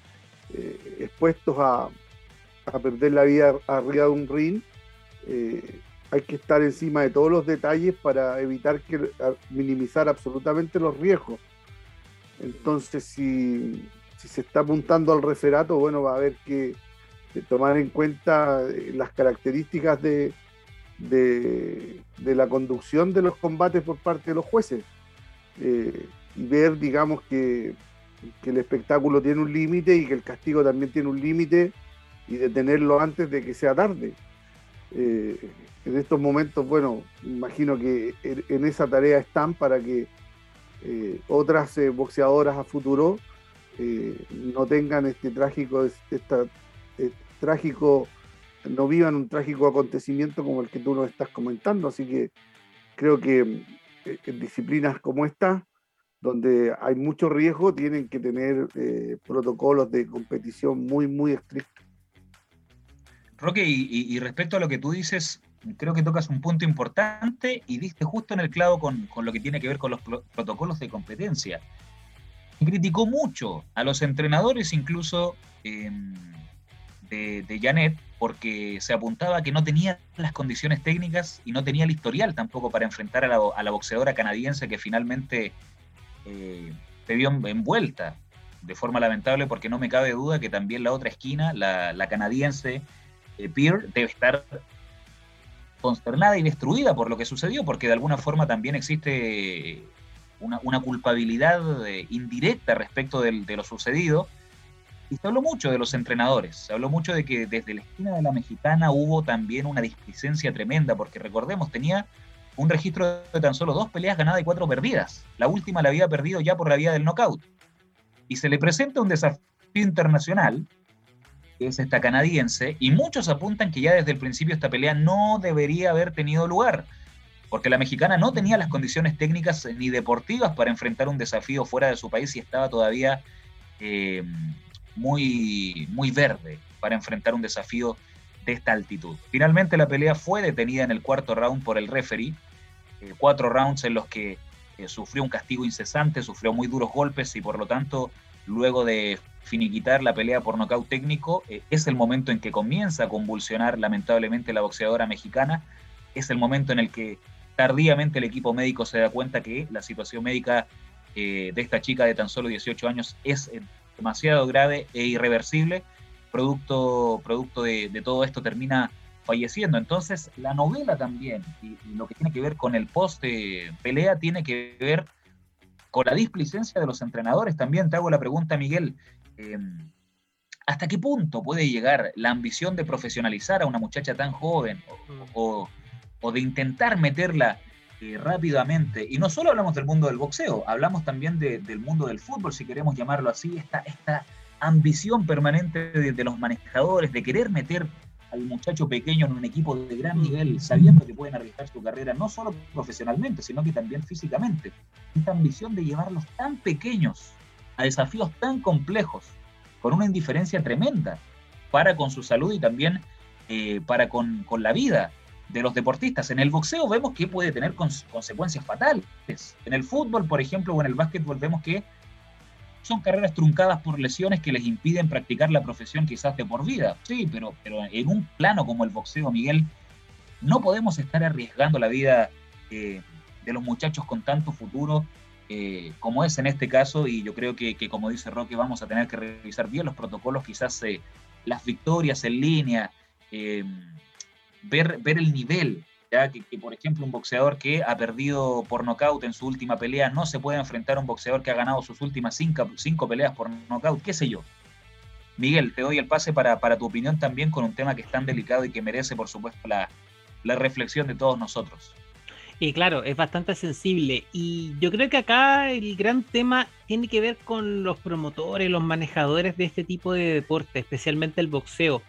eh, expuestos a, perder la vida arriba de un ring, eh, hay que estar encima de todos los detalles para evitar que minimizar absolutamente los riesgos. Entonces, si, se está apuntando al referato, bueno, va a haber que tomar en cuenta eh, las características de, de, la conducción de los combates por parte de los jueces eh, y ver, digamos, que, el espectáculo tiene un límite y que el castigo también tiene un límite y detenerlo antes de que sea tarde. Eh, en estos momentos, bueno, imagino que en, esa tarea están para que otras boxeadoras a futuro no tengan este trágico, esta eh, trágico, no vivan un trágico acontecimiento como el que tú nos estás comentando. Así que creo que eh, en disciplinas como esta, donde hay mucho riesgo, tienen que tener eh, protocolos de competición muy, muy estrictos. Roque, y, respecto a lo que tú dices, creo que tocas un punto importante y diste justo en el clavo con, lo que tiene que ver con los protocolos de competencia. Criticó mucho a los entrenadores, incluso em, de, Janet porque se apuntaba que no tenía las condiciones técnicas y no tenía el historial tampoco para enfrentar a la, boxeadora canadiense que finalmente eh, se vio envuelta de forma lamentable porque no me cabe duda que también la otra esquina, la, canadiense eh, Pierre, debe estar consternada y destruida por lo que sucedió, porque de alguna forma también existe una, culpabilidad eh, indirecta respecto de lo sucedido y se habló mucho de los entrenadores, se habló mucho de que desde la esquina de la mexicana hubo también una displicencia tremenda, porque recordemos, tenía un registro de tan solo dos peleas ganadas y cuatro perdidas. La última la había perdido ya por la vía del knockout. Y se le presenta un desafío internacional, es esta canadiense, y muchos apuntan que ya desde el principio esta pelea no debería haber tenido lugar, porque la mexicana no tenía las condiciones técnicas ni deportivas para enfrentar un desafío fuera de su país y estaba todavía eh, muy, muy verde para enfrentar un desafío de esta altitud. Finalmente la pelea fue detenida en el cuarto round por el referee, eh, cuatro rounds en los que eh, sufrió un castigo incesante, sufrió muy duros golpes y por lo tanto luego de finiquitar la pelea por nocaut técnico, eh, es el momento en que comienza a convulsionar lamentablemente la boxeadora mexicana, es el momento en el que tardíamente el equipo médico se da cuenta que la situación médica de esta chica de tan solo 18 años es demasiado grave e irreversible, producto, producto de, todo esto termina falleciendo. Entonces, la novela también, y, lo que tiene que ver con el post pelea, tiene que ver con la displicencia de los entrenadores. También te hago la pregunta, Miguel. Em, ¿Hasta qué punto puede llegar la ambición de profesionalizar a una muchacha tan joven o, o de intentar meterla rápidamente, y no solo hablamos del mundo del boxeo, hablamos también del mundo del fútbol, si queremos llamarlo así, esta, esta ambición permanente de, los manejadores de querer meter al muchacho pequeño en un equipo de gran mm. nivel, sabiendo que pueden arriesgar su carrera, no solo profesionalmente, sino que también físicamente. Esta ambición de llevarlos tan pequeños a desafíos tan complejos, con una indiferencia tremenda para con su salud y también eh, para con, con la vida de los deportistas. En el boxeo vemos que puede tener consecuencias fatales. En el fútbol, por ejemplo, o en el básquetbol vemos que son carreras truncadas por lesiones que les impiden practicar la profesión quizás de por vida. Sí, pero, pero en un plano como el boxeo, Miguel, no podemos estar arriesgando la vida de los muchachos con tanto futuro eh, como es en este caso, y yo creo que, como dice Roque, vamos a tener que revisar bien los protocolos, quizás eh, las victorias en línea, eh, ver, ver el nivel, ya que, por ejemplo un boxeador que ha perdido por nocaut en su última pelea no se puede enfrentar a un boxeador que ha ganado sus últimas cinco, cinco peleas por nocaut, qué sé yo. Miguel, te doy el pase para, para, tu opinión también con un tema que es tan delicado y que merece, por supuesto, la, la reflexión de todos nosotros. Y claro, es bastante sensible. Y yo creo que acá el gran tema tiene que ver con los promotores, los manejadores de este tipo de deporte, especialmente el boxeo,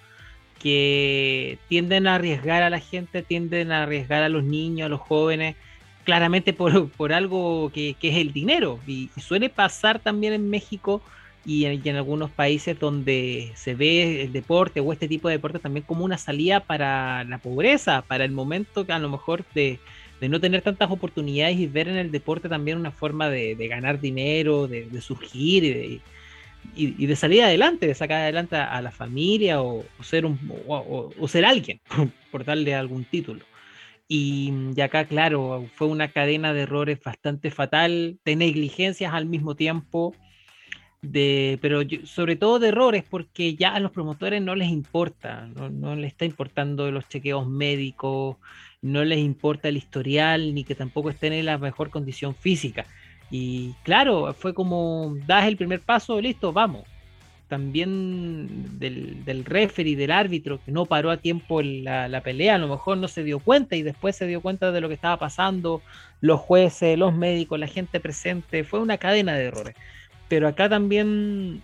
que tienden a arriesgar a la gente, tienden a arriesgar a los niños, a los jóvenes, claramente por, por algo que, es el dinero. Y, suele pasar también en México y en, y en, algunos países donde se ve el deporte o este tipo de deporte también como una salida para la pobreza, para el momento que a lo mejor de de no tener tantas oportunidades y ver en el deporte también una forma de, ganar dinero, de, surgir y de, salir adelante, de sacar adelante a, la familia o, ser, un, o, ser alguien, [laughs] por darle algún título. Y, acá, claro, fue una cadena de errores bastante fatal, de negligencias al mismo tiempo, de, pero sobre todo de errores, porque ya a los promotores no les importa, no, no les está importando los chequeos médicos, no les importa el historial ni que tampoco estén en la mejor condición física. Y claro, fue como, das el primer paso, listo, vamos. También del, del referee, del árbitro, que no paró a tiempo la, la, pelea, a lo mejor no se dio cuenta y después se dio cuenta de lo que estaba pasando, los jueces, los médicos, la gente presente, fue una cadena de errores. Pero acá también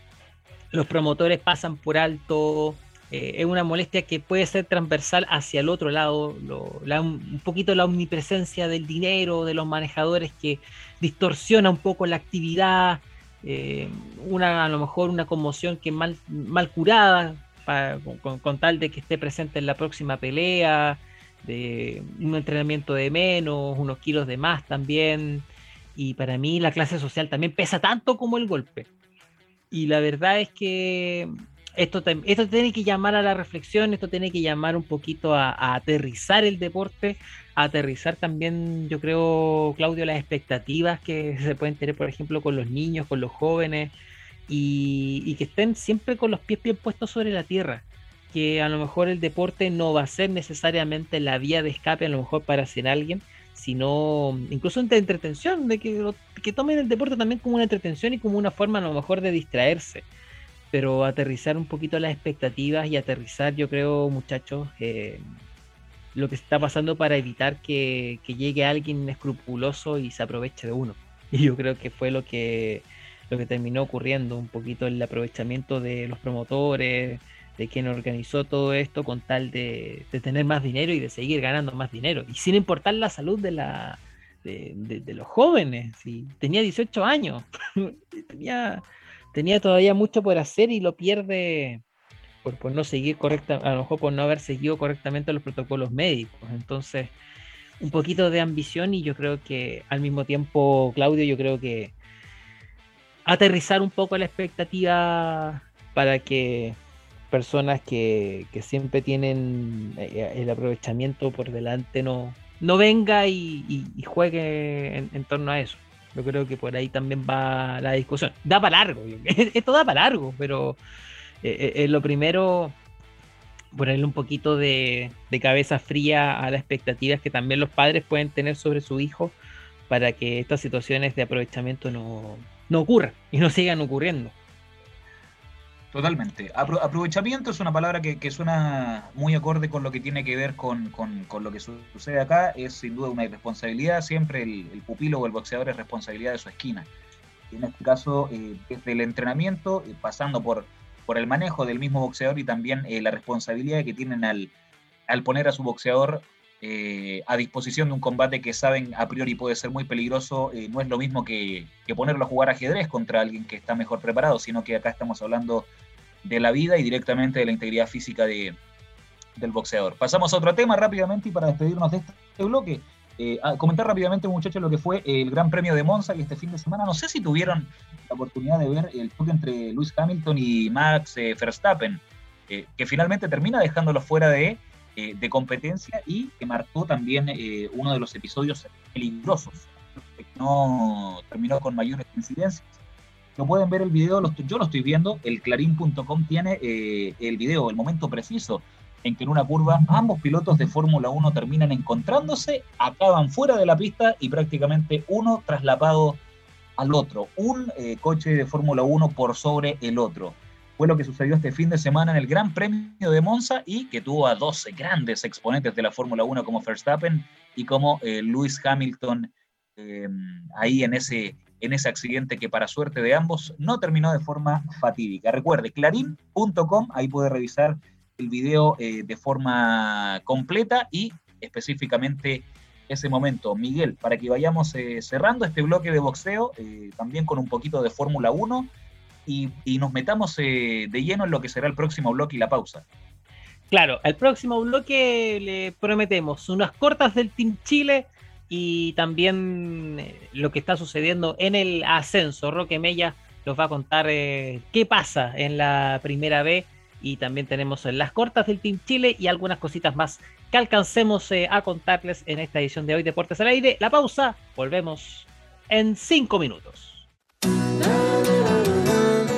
los promotores pasan por alto eh, es una molestia que puede ser transversal hacia el otro lado, un poquito la omnipresencia del dinero, de los manejadores que distorsiona un poco la actividad, eh, una, a lo mejor una conmoción que mal, mal curada, con, tal de que esté presente en la próxima pelea, de un entrenamiento de menos, unos kilos de más también, y para mí la clase social también pesa tanto como el golpe. Y la verdad es que esto, esto tiene que llamar a la reflexión, esto tiene que llamar un poquito a, aterrizar el deporte, a aterrizar también, yo creo, Claudio, las expectativas que [laughs] se pueden tener, por ejemplo, con los niños, con los jóvenes, y, que estén siempre con los pies bien puestos sobre la tierra. Que a lo mejor el deporte no va a ser necesariamente la vía de escape, a lo mejor para ser alguien, sino incluso de entretención, de que, que tomen el deporte también como una entretención y como una forma a lo mejor de distraerse pero aterrizar un poquito las expectativas y aterrizar, yo creo, muchachos, eh, lo que está pasando para evitar que, llegue alguien escrupuloso y se aproveche de uno. [laughs] Y yo creo que fue lo que, lo que terminó ocurriendo, un poquito el aprovechamiento de los promotores, de quien organizó todo esto con tal de, tener más dinero y de seguir ganando más dinero. Y sin importar la salud de, la, de, los jóvenes. Tenía 18 años, [laughs] tenía tenía todavía mucho por hacer y lo pierde por, no seguir correcta, a lo mejor por no haber seguido correctamente los protocolos médicos. Entonces, un poquito de ambición y yo creo que al mismo tiempo, Claudio, yo creo que aterrizar un poco la expectativa para que personas que, siempre tienen eh, el aprovechamiento por delante no, no venga y, juegue en, torno a eso. Yo creo que por ahí también va la discusión. Da para largo, [laughs] esto da para largo, pero eh, eh, lo primero, ponerle un poquito de, cabeza fría a las expectativas que también los padres pueden tener sobre su hijo para que estas situaciones de aprovechamiento no, no ocurran y no sigan ocurriendo. Totalmente. aprovechamiento es una palabra que, suena muy acorde con lo que tiene que ver con, lo que sucede acá. Es sin duda una irresponsabilidad. Siempre el, pupilo o el boxeador es responsabilidad de su esquina. en este caso, eh, desde el entrenamiento, eh, pasando por, por el manejo del mismo boxeador y también eh, la responsabilidad que tienen al, al poner a su boxeador a disposición de un combate que saben a priori puede ser muy peligroso, no es lo mismo que, ponerlo a jugar ajedrez contra alguien que está mejor preparado, sino que acá estamos hablando de la vida y directamente de la integridad física de, del boxeador. Pasamos a otro tema rápidamente y para despedirnos de este bloque, eh, comentar rápidamente, muchachos, lo que fue el Gran Premio de Monza y este fin de semana. No sé si tuvieron la oportunidad de ver el choque entre Lewis Hamilton y Max eh, Verstappen, eh, que finalmente termina dejándolo fuera de eh, de competencia y que marcó también eh, uno de los episodios peligrosos, que no terminó con mayores incidencias. Lo pueden ver el video, yo lo estoy viendo, el clarín.com tiene eh, el video, el momento preciso en que en una curva ambos pilotos de Fórmula 1 terminan encontrándose, acaban fuera de la pista y prácticamente uno traslapado al otro, un coche de Fórmula 1 por sobre el otro fue lo que sucedió este fin de semana en el Gran Premio de Monza y que tuvo a 12 grandes exponentes de la Fórmula 1 como Verstappen y como eh, Lewis Hamilton em, ahí en ese, en ese accidente que para suerte de ambos no terminó de forma fatídica. Recuerde, clarín.com, ahí puede revisar el video eh, de forma completa y específicamente ese momento. Miguel, para que vayamos eh, cerrando este bloque de boxeo, también con un poquito de Fórmula 1 y, nos metamos eh, de lleno en lo que será el próximo bloque y la pausa. Claro, el próximo bloque le prometemos unas cortas del Team Chile y también eh, lo que está sucediendo en el ascenso. Roque Mella nos va a contar eh, qué pasa en la primera B y también tenemos las cortas del Team Chile y algunas cositas más que alcancemos a contarles en esta edición de hoy Deportes al Aire. La pausa, volvemos en cinco minutos.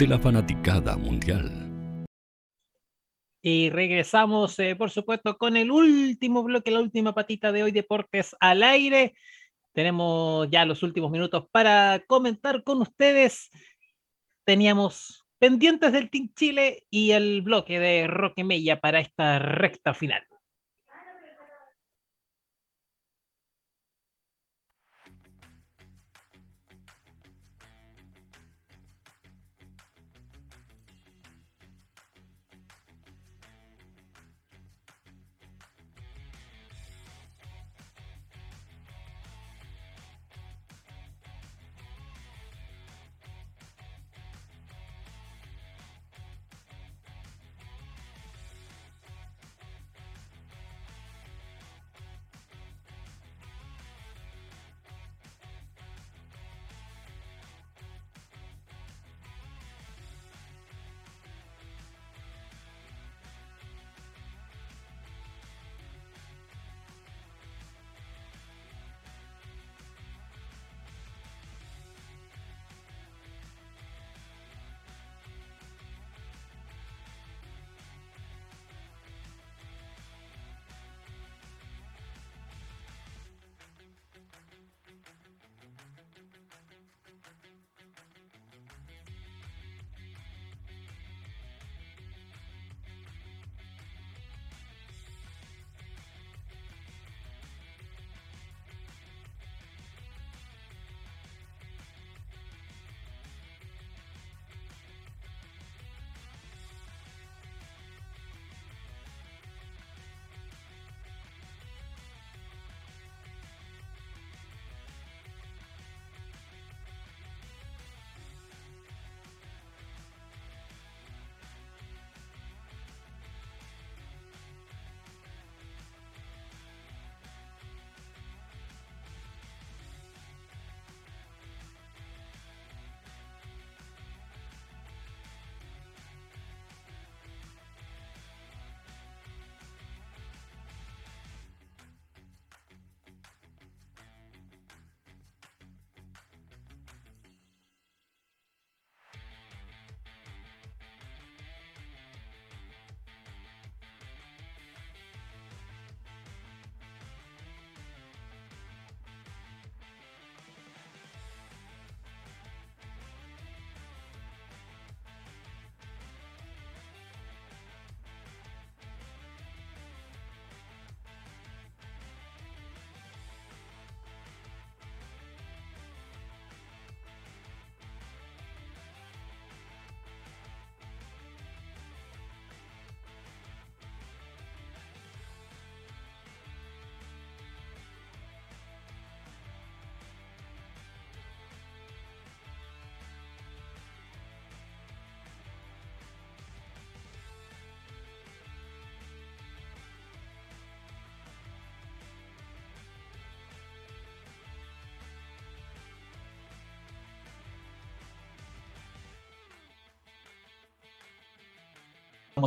de la fanaticada mundial. Y regresamos, eh, por supuesto, con el último bloque, la última patita de hoy, Deportes al aire. Tenemos ya los últimos minutos para comentar con ustedes. Teníamos pendientes del Team Chile y el bloque de Roque Mella para esta recta final.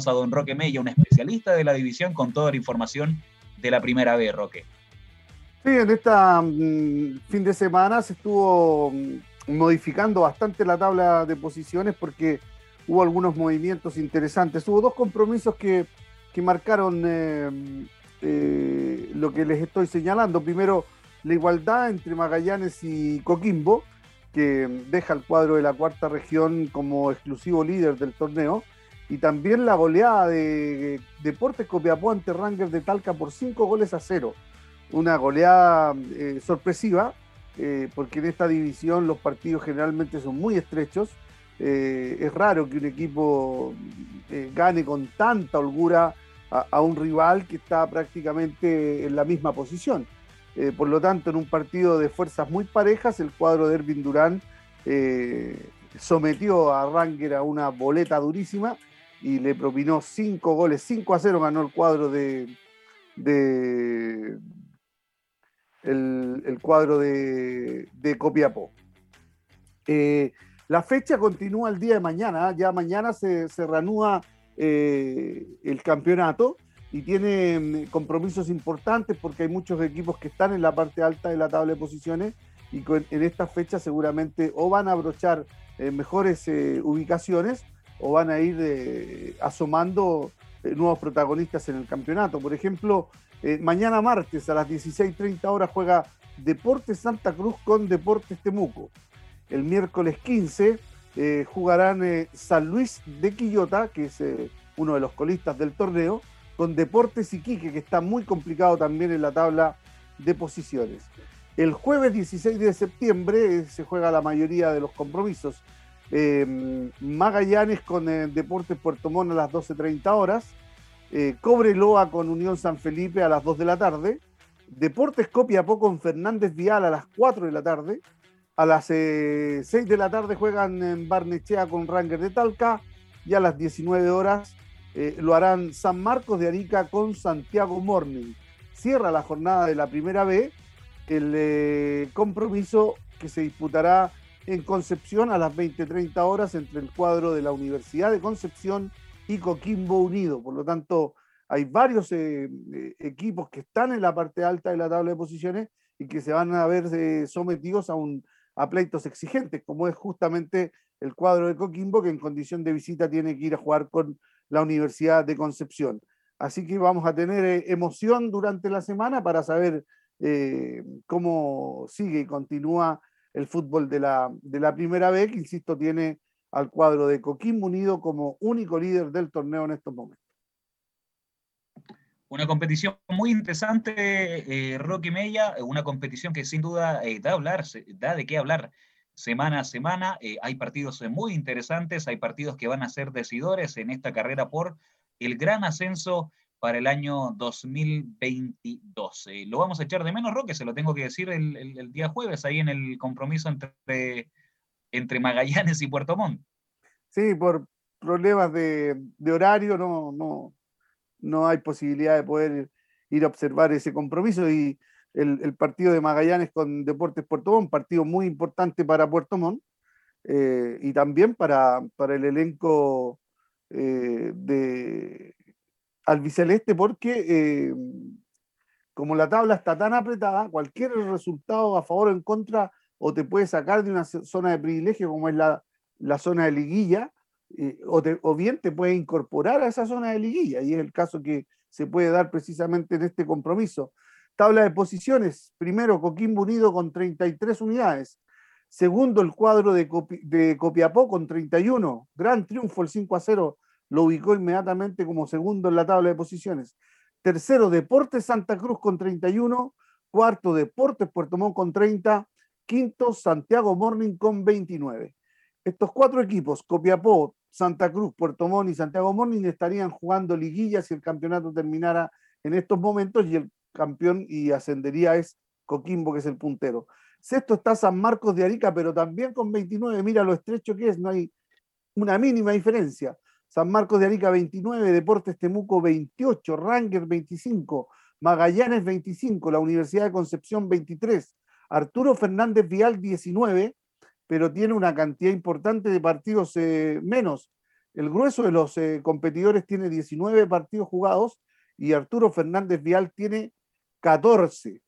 A don Roque Mella, un especialista de la división, con toda la información de la primera vez, Roque. Sí, en esta mm, fin de semana se estuvo mm, modificando bastante la tabla de posiciones porque hubo algunos movimientos interesantes. Hubo dos compromisos que, marcaron eh, eh, lo que les estoy señalando. Primero, la igualdad entre Magallanes y Coquimbo, que deja el cuadro de la cuarta región como exclusivo líder del torneo. Y también la goleada de Deportes Copiapó ante Rangers de Talca por cinco goles a cero. Una goleada eh, sorpresiva, porque en esta división los partidos generalmente son muy estrechos eh, es raro que un equipo eh, gane con tanta holgura a, un rival que está prácticamente en la misma posición. Eh, por lo tanto, en un partido de fuerzas muy parejas, el cuadro de Ervin Durán sometió a Ranger a una boleta durísima y le propinó cinco goles, 5 a 0 ganó el cuadro de, el, cuadro de, Copiapó. La fecha continúa el día de mañana, ¿ah? ya mañana se, se reanuda eh, el campeonato y tiene mm, compromisos importantes porque hay muchos equipos que están en la parte alta de la tabla de posiciones y en esta fecha seguramente o van a abrochar eh, mejores eh, ubicaciones o van a ir asomando nuevos protagonistas en el campeonato. Por ejemplo, mañana martes a las 16.30 horas juega Deportes Santa Cruz con Deportes Temuco. El miércoles 15 eh, jugarán eh, San Luis de Quillota, que es eh, uno de los colistas del torneo, con Deportes Iquique, que está muy complicado también en la tabla de posiciones. El jueves 16 de septiembre se juega la mayoría de los compromisos. Magallanes con Deportes Puerto Montt a las 12.30 horas. Cobreloa con Unión San Felipe a las 2 de la tarde. Deportes Copiapó con Fernández Vial a las 4 de la tarde. A las 6 eh, de la tarde juegan en Barnechea con Ranger de Talca y a las 19 horas eh, lo harán San Marcos de Arica con Santiago Morning. Cierra la jornada de la primera B el eh, compromiso que se disputará en Concepción a las 20-30 horas entre el cuadro de la Universidad de Concepción y Coquimbo Unido. Por lo tanto, hay varios equipos que están en la parte alta de la tabla de posiciones y que se van a ver sometidos a un pleitos exigentes, como es justamente el cuadro de Coquimbo, que en condición de visita tiene que ir a jugar con la Universidad de Concepción. Así que vamos a tener eh, emoción durante la semana para saber eh, cómo sigue y continúa el fútbol de la, de la primera vez, que insisto, tiene al cuadro de Coquimbo Unido como único líder del torneo en estos momentos. Una competición muy interesante, eh, Roque Mella, una competición que sin duda eh, da, hablar, da de qué hablar semana a semana. Eh, hay partidos muy interesantes, hay partidos que van a ser decidores en esta carrera por el gran ascenso para el año 2022. lo vamos a echar de menos, Roque, se lo tengo que decir el, día jueves, ahí en el compromiso entre, entre Magallanes y Puerto Montt. Sí, por problemas de, de horario no, no, no hay posibilidad de poder ir a observar ese compromiso y el, partido de Magallanes con Deportes Puerto Montt, partido muy importante para Puerto Montt eh, y también para, para el elenco eh, de albiceleste porque eh, como la tabla está tan apretada, cualquier resultado a favor o en contra o te puede sacar de una zona de privilegio como es la, la zona de liguilla eh, o, bien te puede incorporar a esa zona de liguilla, y es el caso que se puede dar precisamente en este compromiso. Tabla de posiciones, primero Coquimbo Unido con 33 unidades, segundo el cuadro de, de Copiapó con 31, gran triunfo el 5 a 0, lo ubicó inmediatamente como segundo en la tabla de posiciones. Tercero, Deportes Santa Cruz con 31, cuarto, Deportes Puerto Montt con 30, quinto, Santiago Morning con 29. Estos cuatro equipos, Copiapó, Santa Cruz, Puerto Montt y Santiago Morning estarían jugando liguillas si el campeonato terminara en estos momentos y el campeón y ascendería es Coquimbo, que es el puntero. Sexto está San Marcos de Arica, pero también con 29. Mira lo estrecho que es, no hay una mínima diferencia. San Marcos de Arica 29, Deportes Temuco 28, Ranger 25, Magallanes 25, la Universidad de Concepción 23, Arturo Fernández Vial 19, pero tiene una cantidad importante de partidos eh, menos. el grueso de los eh, competidores tiene 19 partidos jugados y Arturo Fernández Vial tiene 14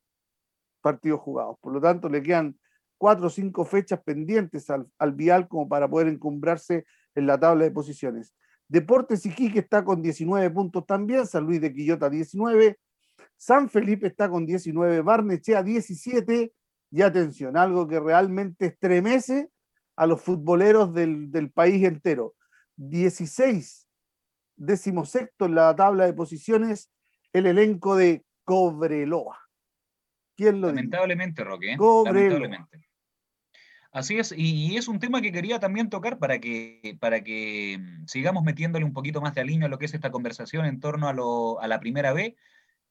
partidos jugados. Por lo tanto, le quedan cuatro o cinco fechas pendientes al, al Vial como para poder encumbrarse en la tabla de posiciones. Deportes Iquique está con 19 puntos también, San Luis de Quillota 19, San Felipe está con 19, Barnechea 17 y atención, algo que realmente estremece a los futboleros del, del país entero. 16, decimosexto en la tabla de posiciones, el elenco de Cobreloa. ¿Quién lo Lamentablemente, Roque. ¿eh? Lamentablemente. Así es, y, es un tema que quería también tocar para que, para que mm, sigamos metiéndole un poquito más de alineo a lo que es esta conversación en torno a, lo, a la primera B.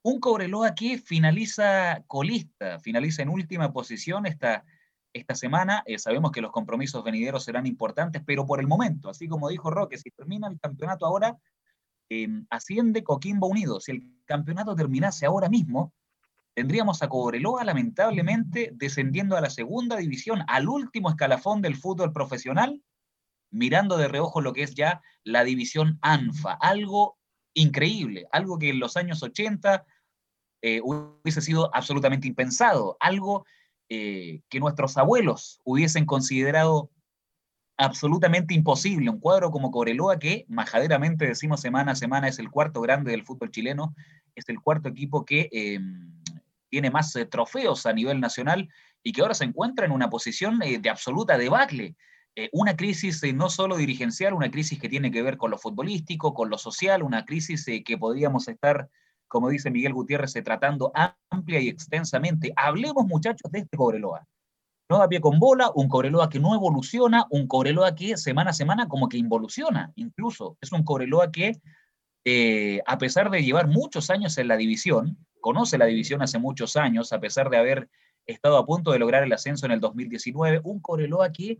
Un Cobreloa que finaliza colista, finaliza en última posición esta, esta semana. Eh, sabemos que los compromisos venideros serán importantes, pero por el momento, así como dijo Roque, si termina el campeonato ahora, em, asciende Coquimbo Unido. Si el campeonato terminase ahora mismo, tendríamos a Cobreloa lamentablemente descendiendo a la segunda división, al último escalafón del fútbol profesional, mirando de reojo lo que es ya la división ANFA, algo increíble, algo que en los años 80 eh, hubiese sido absolutamente impensado, algo eh, que nuestros abuelos hubiesen considerado absolutamente imposible, un cuadro como Cobreloa que majaderamente decimos semana a semana es el cuarto grande del fútbol chileno, es el cuarto equipo que... Em, tiene más eh, trofeos a nivel nacional y que ahora se encuentra en una posición eh, de absoluta debacle. Eh, una crisis no solo dirigencial, una crisis que tiene que ver con lo futbolístico, con lo social, una crisis que podríamos estar, como dice Miguel Gutiérrez, tratando amplia y extensamente. Hablemos, muchachos, de este Cobreloa. No da pie con bola, un Cobreloa que no evoluciona, un Cobreloa que semana a semana como que involuciona, incluso. Es un Cobreloa que, a pesar de llevar muchos años en la división, conoce la división hace muchos años, a pesar de haber estado a punto de lograr el ascenso en el 2019, un Coreloa que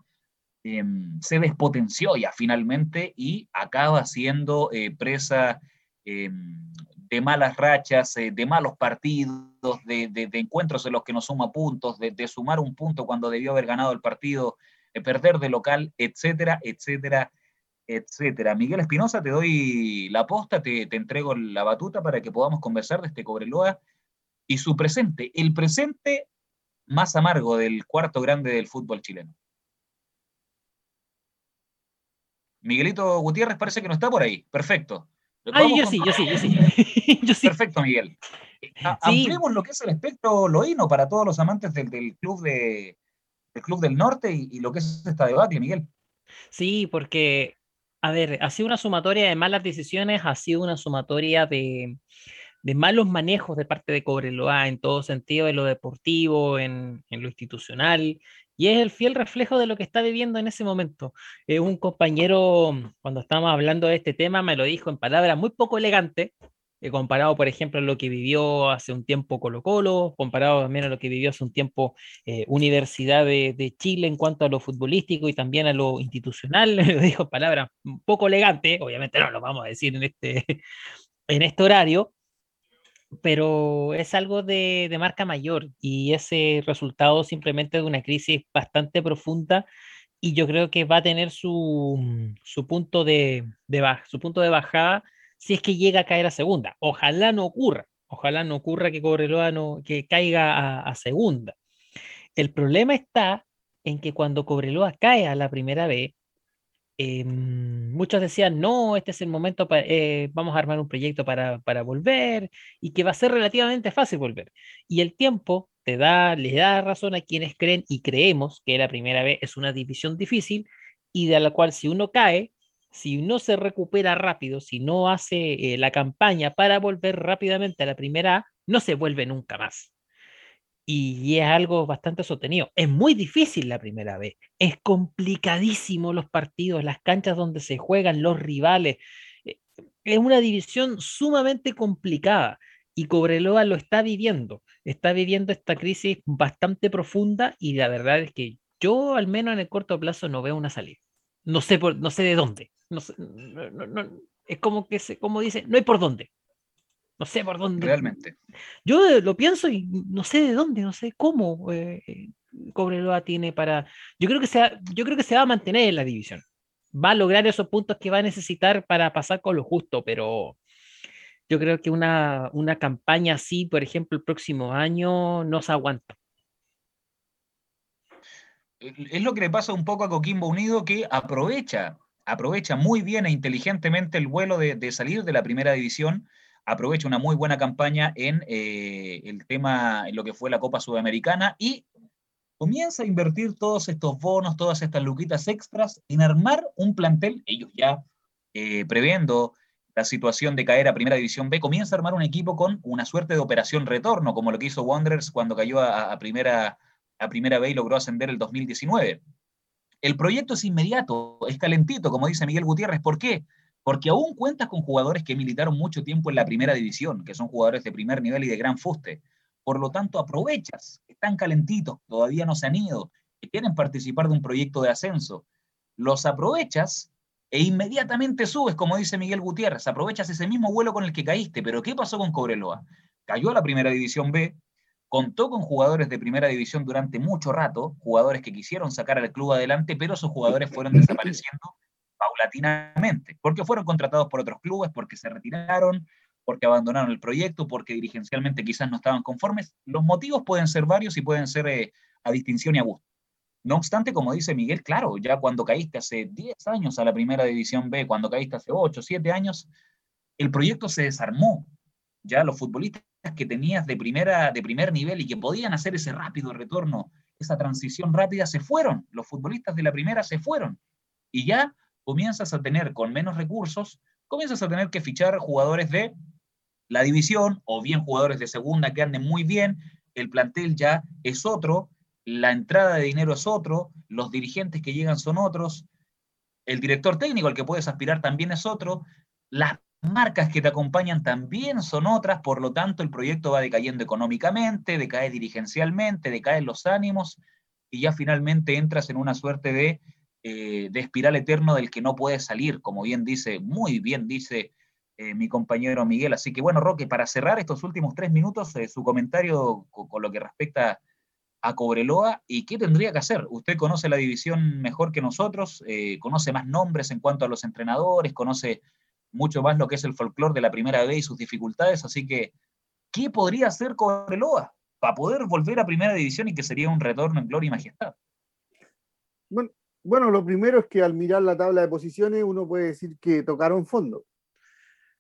em, se despotenció ya finalmente y acaba siendo eh, presa em, de malas rachas, eh, de malos partidos, de, encuentros en los que no suma puntos, de, sumar un punto cuando debió haber ganado el partido, de perder de local, etcétera, etcétera, etcétera. Miguel Espinosa, te doy la posta, te, entrego la batuta para que podamos conversar de este Cobreloa y su presente, el presente más amargo del cuarto grande del fútbol chileno. Miguelito Gutiérrez parece que no está por ahí. Perfecto. Ay, yo sí, yo sí, yo sí, [laughs] Perfecto, Miguel. Ampliemos lo que es el espectro loíno para todos los amantes del, club de, del Club del Norte y, y, lo que es esta debate, Miguel. Sí, porque a ver, ha sido una sumatoria de malas decisiones, ha sido una sumatoria de, malos manejos de parte de Cobreloa en todo sentido, en lo deportivo, en, lo institucional, y es el fiel reflejo de lo que está viviendo en ese momento. Eh, un compañero, cuando estábamos hablando de este tema, me lo dijo en palabras muy poco elegantes, comparado, por ejemplo, a lo que vivió hace un tiempo Colo Colo, comparado también a lo que vivió hace un tiempo eh, Universidad de, Chile en cuanto a lo futbolístico y también a lo institucional, [laughs] lo dijo palabras un poco elegante, obviamente no lo vamos a decir en este, [laughs] en este horario, pero es algo de, de, marca mayor y ese resultado simplemente de una crisis bastante profunda y yo creo que va a tener su, su punto de, de su punto de bajada si es que llega a caer a segunda. Ojalá no ocurra, ojalá no ocurra que Cobreloa no, que caiga a, segunda. El problema está en que cuando Cobreloa cae a la primera vez, em, muchos decían, no, este es el momento, para, eh, vamos a armar un proyecto para, para, volver y que va a ser relativamente fácil volver. Y el tiempo te da, le da razón a quienes creen y creemos que la primera vez es una división difícil y de la cual si uno cae, si no se recupera rápido, si no hace eh, la campaña para volver rápidamente a la primera A, no se vuelve nunca más. Y es algo bastante sostenido. Es muy difícil la primera vez. Es complicadísimo los partidos, las canchas donde se juegan, los rivales. Eh, es una división sumamente complicada y Cobreloa lo está viviendo. Está viviendo esta crisis bastante profunda y la verdad es que yo al menos en el corto plazo no veo una salida. No sé, por, no sé de dónde. No, es como que se, como dice, no hay por dónde. No sé por dónde. Realmente. Yo eh, lo pienso y no sé de dónde, no sé cómo eh, Cobreloa tiene para. Yo creo que se, yo creo que se va a mantener en la división. va a lograr esos puntos que va a necesitar para pasar con lo justo, pero yo creo que una, una campaña así, por ejemplo, el próximo año no se aguanta. Es lo que le pasa un poco a Coquimbo Unido, que aprovecha, aprovecha muy bien e inteligentemente el vuelo de, salir de la primera división, aprovecha una muy buena campaña en eh, el tema, en lo que fue la Copa Sudamericana y comienza a invertir todos estos bonos, todas estas luquitas extras en armar un plantel, ellos ya eh, previendo la situación de caer a Primera División B, comienza a armar un equipo con una suerte de operación retorno, como lo que hizo Wanderers cuando cayó a, primera, a primera B y logró ascender el 2019. El proyecto es inmediato, es calentito, como dice Miguel Gutiérrez. ¿Por qué? Porque aún cuentas con jugadores que militaron mucho tiempo en la primera división, que son jugadores de primer nivel y de gran fuste. Por lo tanto, aprovechas, están calentitos, todavía no se han ido, que quieren participar de un proyecto de ascenso. Los aprovechas e inmediatamente subes, como dice Miguel Gutiérrez, aprovechas ese mismo vuelo con el que caíste. Pero ¿qué pasó con Cobreloa? Cayó a la primera división B, contó con jugadores de primera división durante mucho rato, jugadores que quisieron sacar al club adelante, pero esos jugadores fueron [laughs] desapareciendo paulatinamente, porque fueron contratados por otros clubes, porque se retiraron, porque abandonaron el proyecto, porque dirigencialmente quizás no estaban conformes. Los motivos pueden ser varios y pueden ser eh, a distinción y a gusto. No obstante, como dice Miguel, claro, ya cuando caíste hace 10 años a la primera división B, cuando caíste hace 8, 7 años, el proyecto se desarmó. Ya los futbolistas que tenías de, primera, de primer nivel y que podían hacer ese rápido retorno, esa transición rápida, se fueron. Los futbolistas de la primera se fueron. Y ya comienzas a tener, con menos recursos, comienzas a tener que fichar jugadores de la división o bien jugadores de segunda que anden muy bien. El plantel ya es otro la entrada de dinero es otro, los dirigentes que llegan son otros, el director técnico al que puedes aspirar también es otro, las marcas que te acompañan también son otras, por lo tanto el proyecto va decayendo económicamente, decae dirigencialmente, decaen los ánimos y ya finalmente entras en una suerte de, eh, de espiral eterno del que no puedes salir, como bien dice, muy bien dice eh, mi compañero Miguel. Así que bueno, Roque, para cerrar estos últimos tres minutos, eh, su comentario con, lo que respecta a Cobreloa y qué tendría que hacer. Usted conoce la división mejor que nosotros, conoce más nombres en cuanto a los entrenadores, conoce mucho más lo que es el folclore de la primera vez y sus dificultades, así que, ¿qué podría hacer Cobreloa para poder volver a primera división y que sería un retorno en gloria y majestad? Bueno, bueno, lo primero es que al mirar la tabla de posiciones uno puede decir que tocaron fondo,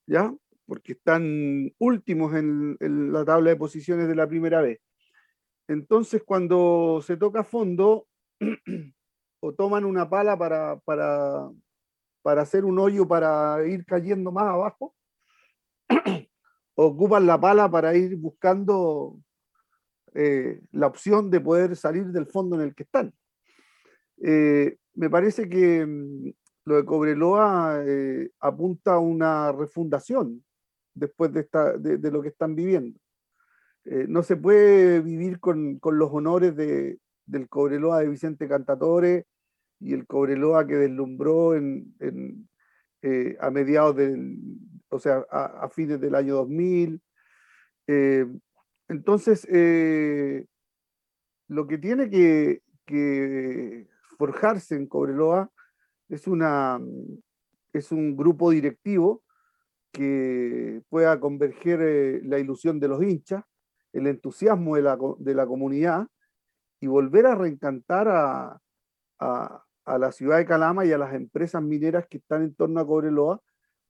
¿ya? Porque están últimos en la tabla de posiciones de la primera vez. Entonces, cuando se toca fondo, [clears throat] o toman una pala para, para hacer un hoyo para ir cayendo más abajo, [clears throat] ocupan la pala para ir buscando eh, la opción de poder salir del fondo en el que están. Eh, me parece que mm, lo de Cobreloa eh, apunta a una refundación después de, lo que están viviendo. No se puede vivir con, los honores de, del Cobreloa de Vicente Cantatore y el Cobreloa que deslumbró eh, a mediados del, o sea, a, fines del año 2000. Eh, entonces, lo que tiene que, forjarse en Cobreloa es, una, es un grupo directivo que pueda converger la ilusión de los hinchas el entusiasmo de la, de la comunidad y volver a reencantar a, a, la ciudad de Calama y a las empresas mineras que están en torno a Cobreloa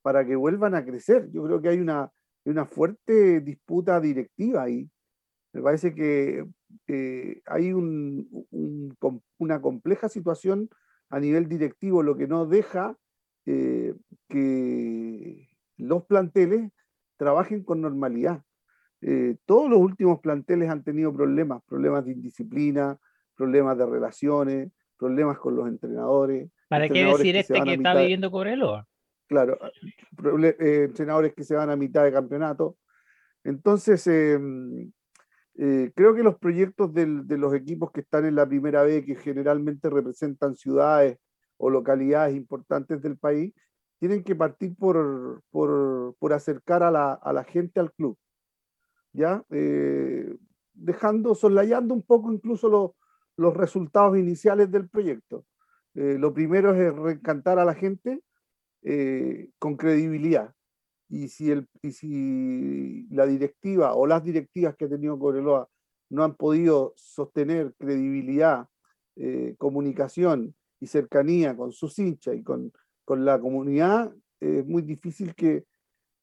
para que vuelvan a crecer. Yo creo que hay una, una fuerte disputa directiva ahí. Me parece que eh, hay un, un, una compleja situación a nivel directivo, lo que no deja eh, que los planteles trabajen con normalidad. Eh, todos los últimos planteles han tenido problemas, problemas de indisciplina, problemas de relaciones, problemas con los entrenadores. ¿Para qué decir este que está viviendo Cobreloa? Claro, eh, entrenadores que se van a mitad de campeonato. Entonces, em, eh, creo que los proyectos de los equipos que están en la primera B, que generalmente representan ciudades o localidades importantes del país, tienen que partir por, por, acercar a la, a la gente al club. ¿ya? Eh, dejando, soslayando un poco incluso los resultados iniciales del proyecto. eh, lo primero es reencantar a la gente con credibilidad. Y si, el, y si la directiva o las directivas que ha tenido Cobreloa no han podido sostener credibilidad, comunicación y cercanía con sus hinchas y con, con la comunidad, es muy difícil que,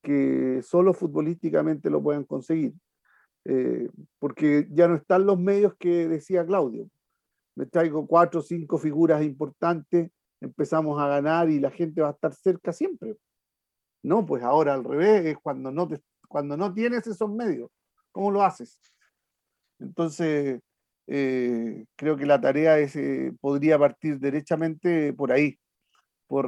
que solo futbolísticamente lo puedan conseguir. Eh, porque ya no están los medios que decía Claudio. Me traigo cuatro o cinco figuras importantes, empezamos a ganar y la gente va a estar cerca siempre. No, pues ahora al revés, es cuando no, cuando no tienes esos medios. ¿Cómo lo haces? Entonces, eh, creo que la tarea es, eh, podría partir derechamente por ahí, por,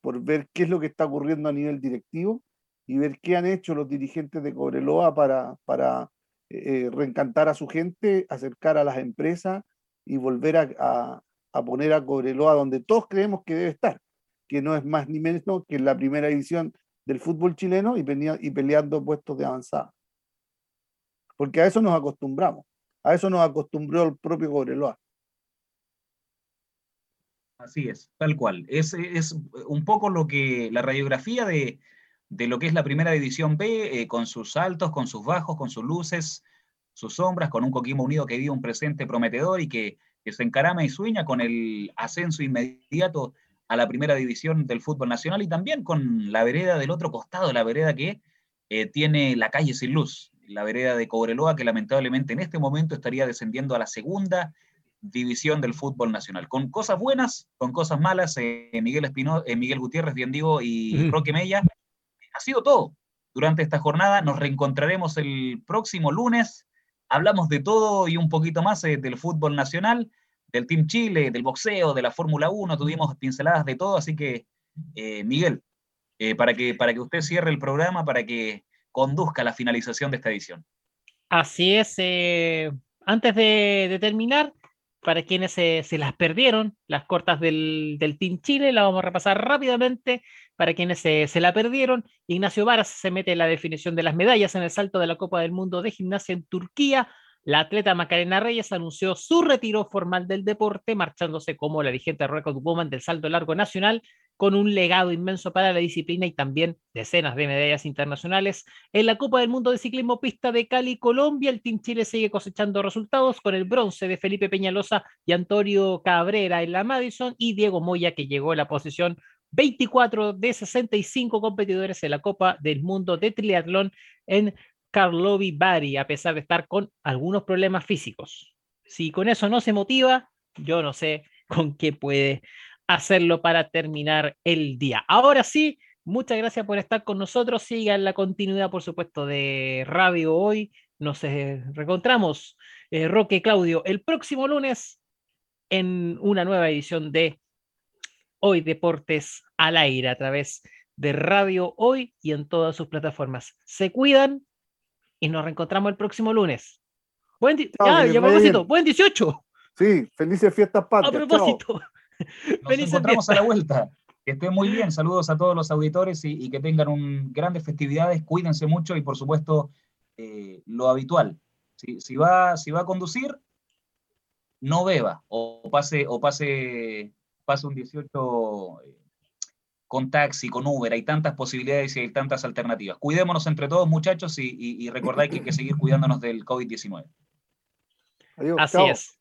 por ver qué es lo que está ocurriendo a nivel directivo y ver qué han hecho los dirigentes de Cobreloa para, para eh, reencantar a su gente, acercar a las empresas y volver a, poner a Cobreloa donde todos creemos que debe estar, que no es más ni menos que en la primera edición del fútbol chileno y, y peleando puestos de avanzada. Porque a eso nos acostumbramos, a eso nos acostumbró el propio Cobreloa. Así es, tal cual. Es, es un poco lo que la radiografía de, de lo que es la primera división B, eh, con sus altos, con sus bajos, con sus luces, sus sombras, con un Coquimbo Unido que vive un presente prometedor y que, se encarama y sueña con el ascenso inmediato a la primera división del fútbol nacional y también con la vereda del otro costado, la vereda que eh, tiene la calle sin luz, la vereda de Cobreloa que lamentablemente en este momento estaría descendiendo a la segunda división del fútbol nacional, con cosas buenas, con cosas malas, eh, Miguel Espino, Miguel Gutiérrez, bien digo, y Roque Mella ha sido todo durante esta jornada. Nos reencontraremos el próximo lunes. Hablamos de todo y un poquito más eh, del fútbol nacional, del Team Chile, del boxeo, de la Fórmula 1. Tuvimos pinceladas de todo, así que, eh, Miguel, eh, para, que, para que usted cierre el programa, para que conduzca la finalización de esta edición. Así es. antes de, terminar, para quienes se, las perdieron, las cortas del, del Team Chile, la vamos a repasar rápidamente para quienes se, la perdieron, Ignacio Varas se mete en la definición de las medallas en el salto de la Copa del Mundo de Gimnasia en Turquía. La atleta Macarena Reyes anunció su retiro formal del deporte, marchándose como la vigente record woman del salto largo nacional, con un legado inmenso para la disciplina y también decenas de medallas internacionales. En la Copa del Mundo de Ciclismo Pista de Cali, Colombia, el Team Chile sigue cosechando resultados con el bronce de Felipe Peñalosa y Antonio Cabrera en la Madison y Diego Moya, que llegó a la posición 24 de 65 competidores en la Copa del Mundo de Triatlón en Karlovy Vary, a pesar de estar con algunos problemas físicos. Si con eso no se motiva, yo no sé con qué puede hacerlo para terminar el día. Ahora sí, muchas gracias por estar con nosotros. Sigan la continuidad, por supuesto, de Radio Hoy. Nos eh, reencontramos, eh, Roque Claudio, el próximo lunes en una nueva edición de Hoy Deportes al aire a través de Radio Hoy y en todas sus plataformas. Se cuidan y nos reencontramos el próximo lunes. Buen, buen 18. Sí, felices fiestas patrias. A propósito. [laughs] Nos encontramos a la vuelta. Que estén muy bien. Saludos a todos los auditores y, que tengan un, grandes festividades. Cuídense mucho y, por supuesto, eh, lo habitual. Si, va, si va a conducir, no beba o pase, o pase pasa un 18 eh, con taxi, con Uber, hay tantas posibilidades y hay tantas alternativas. Cuidémonos entre todos, muchachos, y, y, recordáis que hay que seguir cuidándonos del COVID-19. Así es.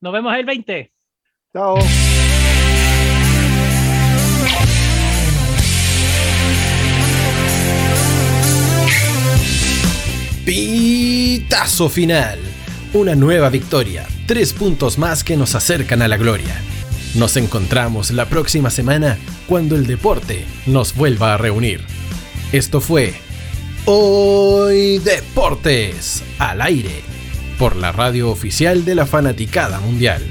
Nos vemos el 20. Chao. Pitazo final. Una nueva victoria. Tres puntos más que nos acercan a la gloria. Nos encontramos la próxima semana cuando el deporte nos vuelva a reunir. Esto fue Hoy Deportes al aire por la radio oficial de la Fanaticada Mundial.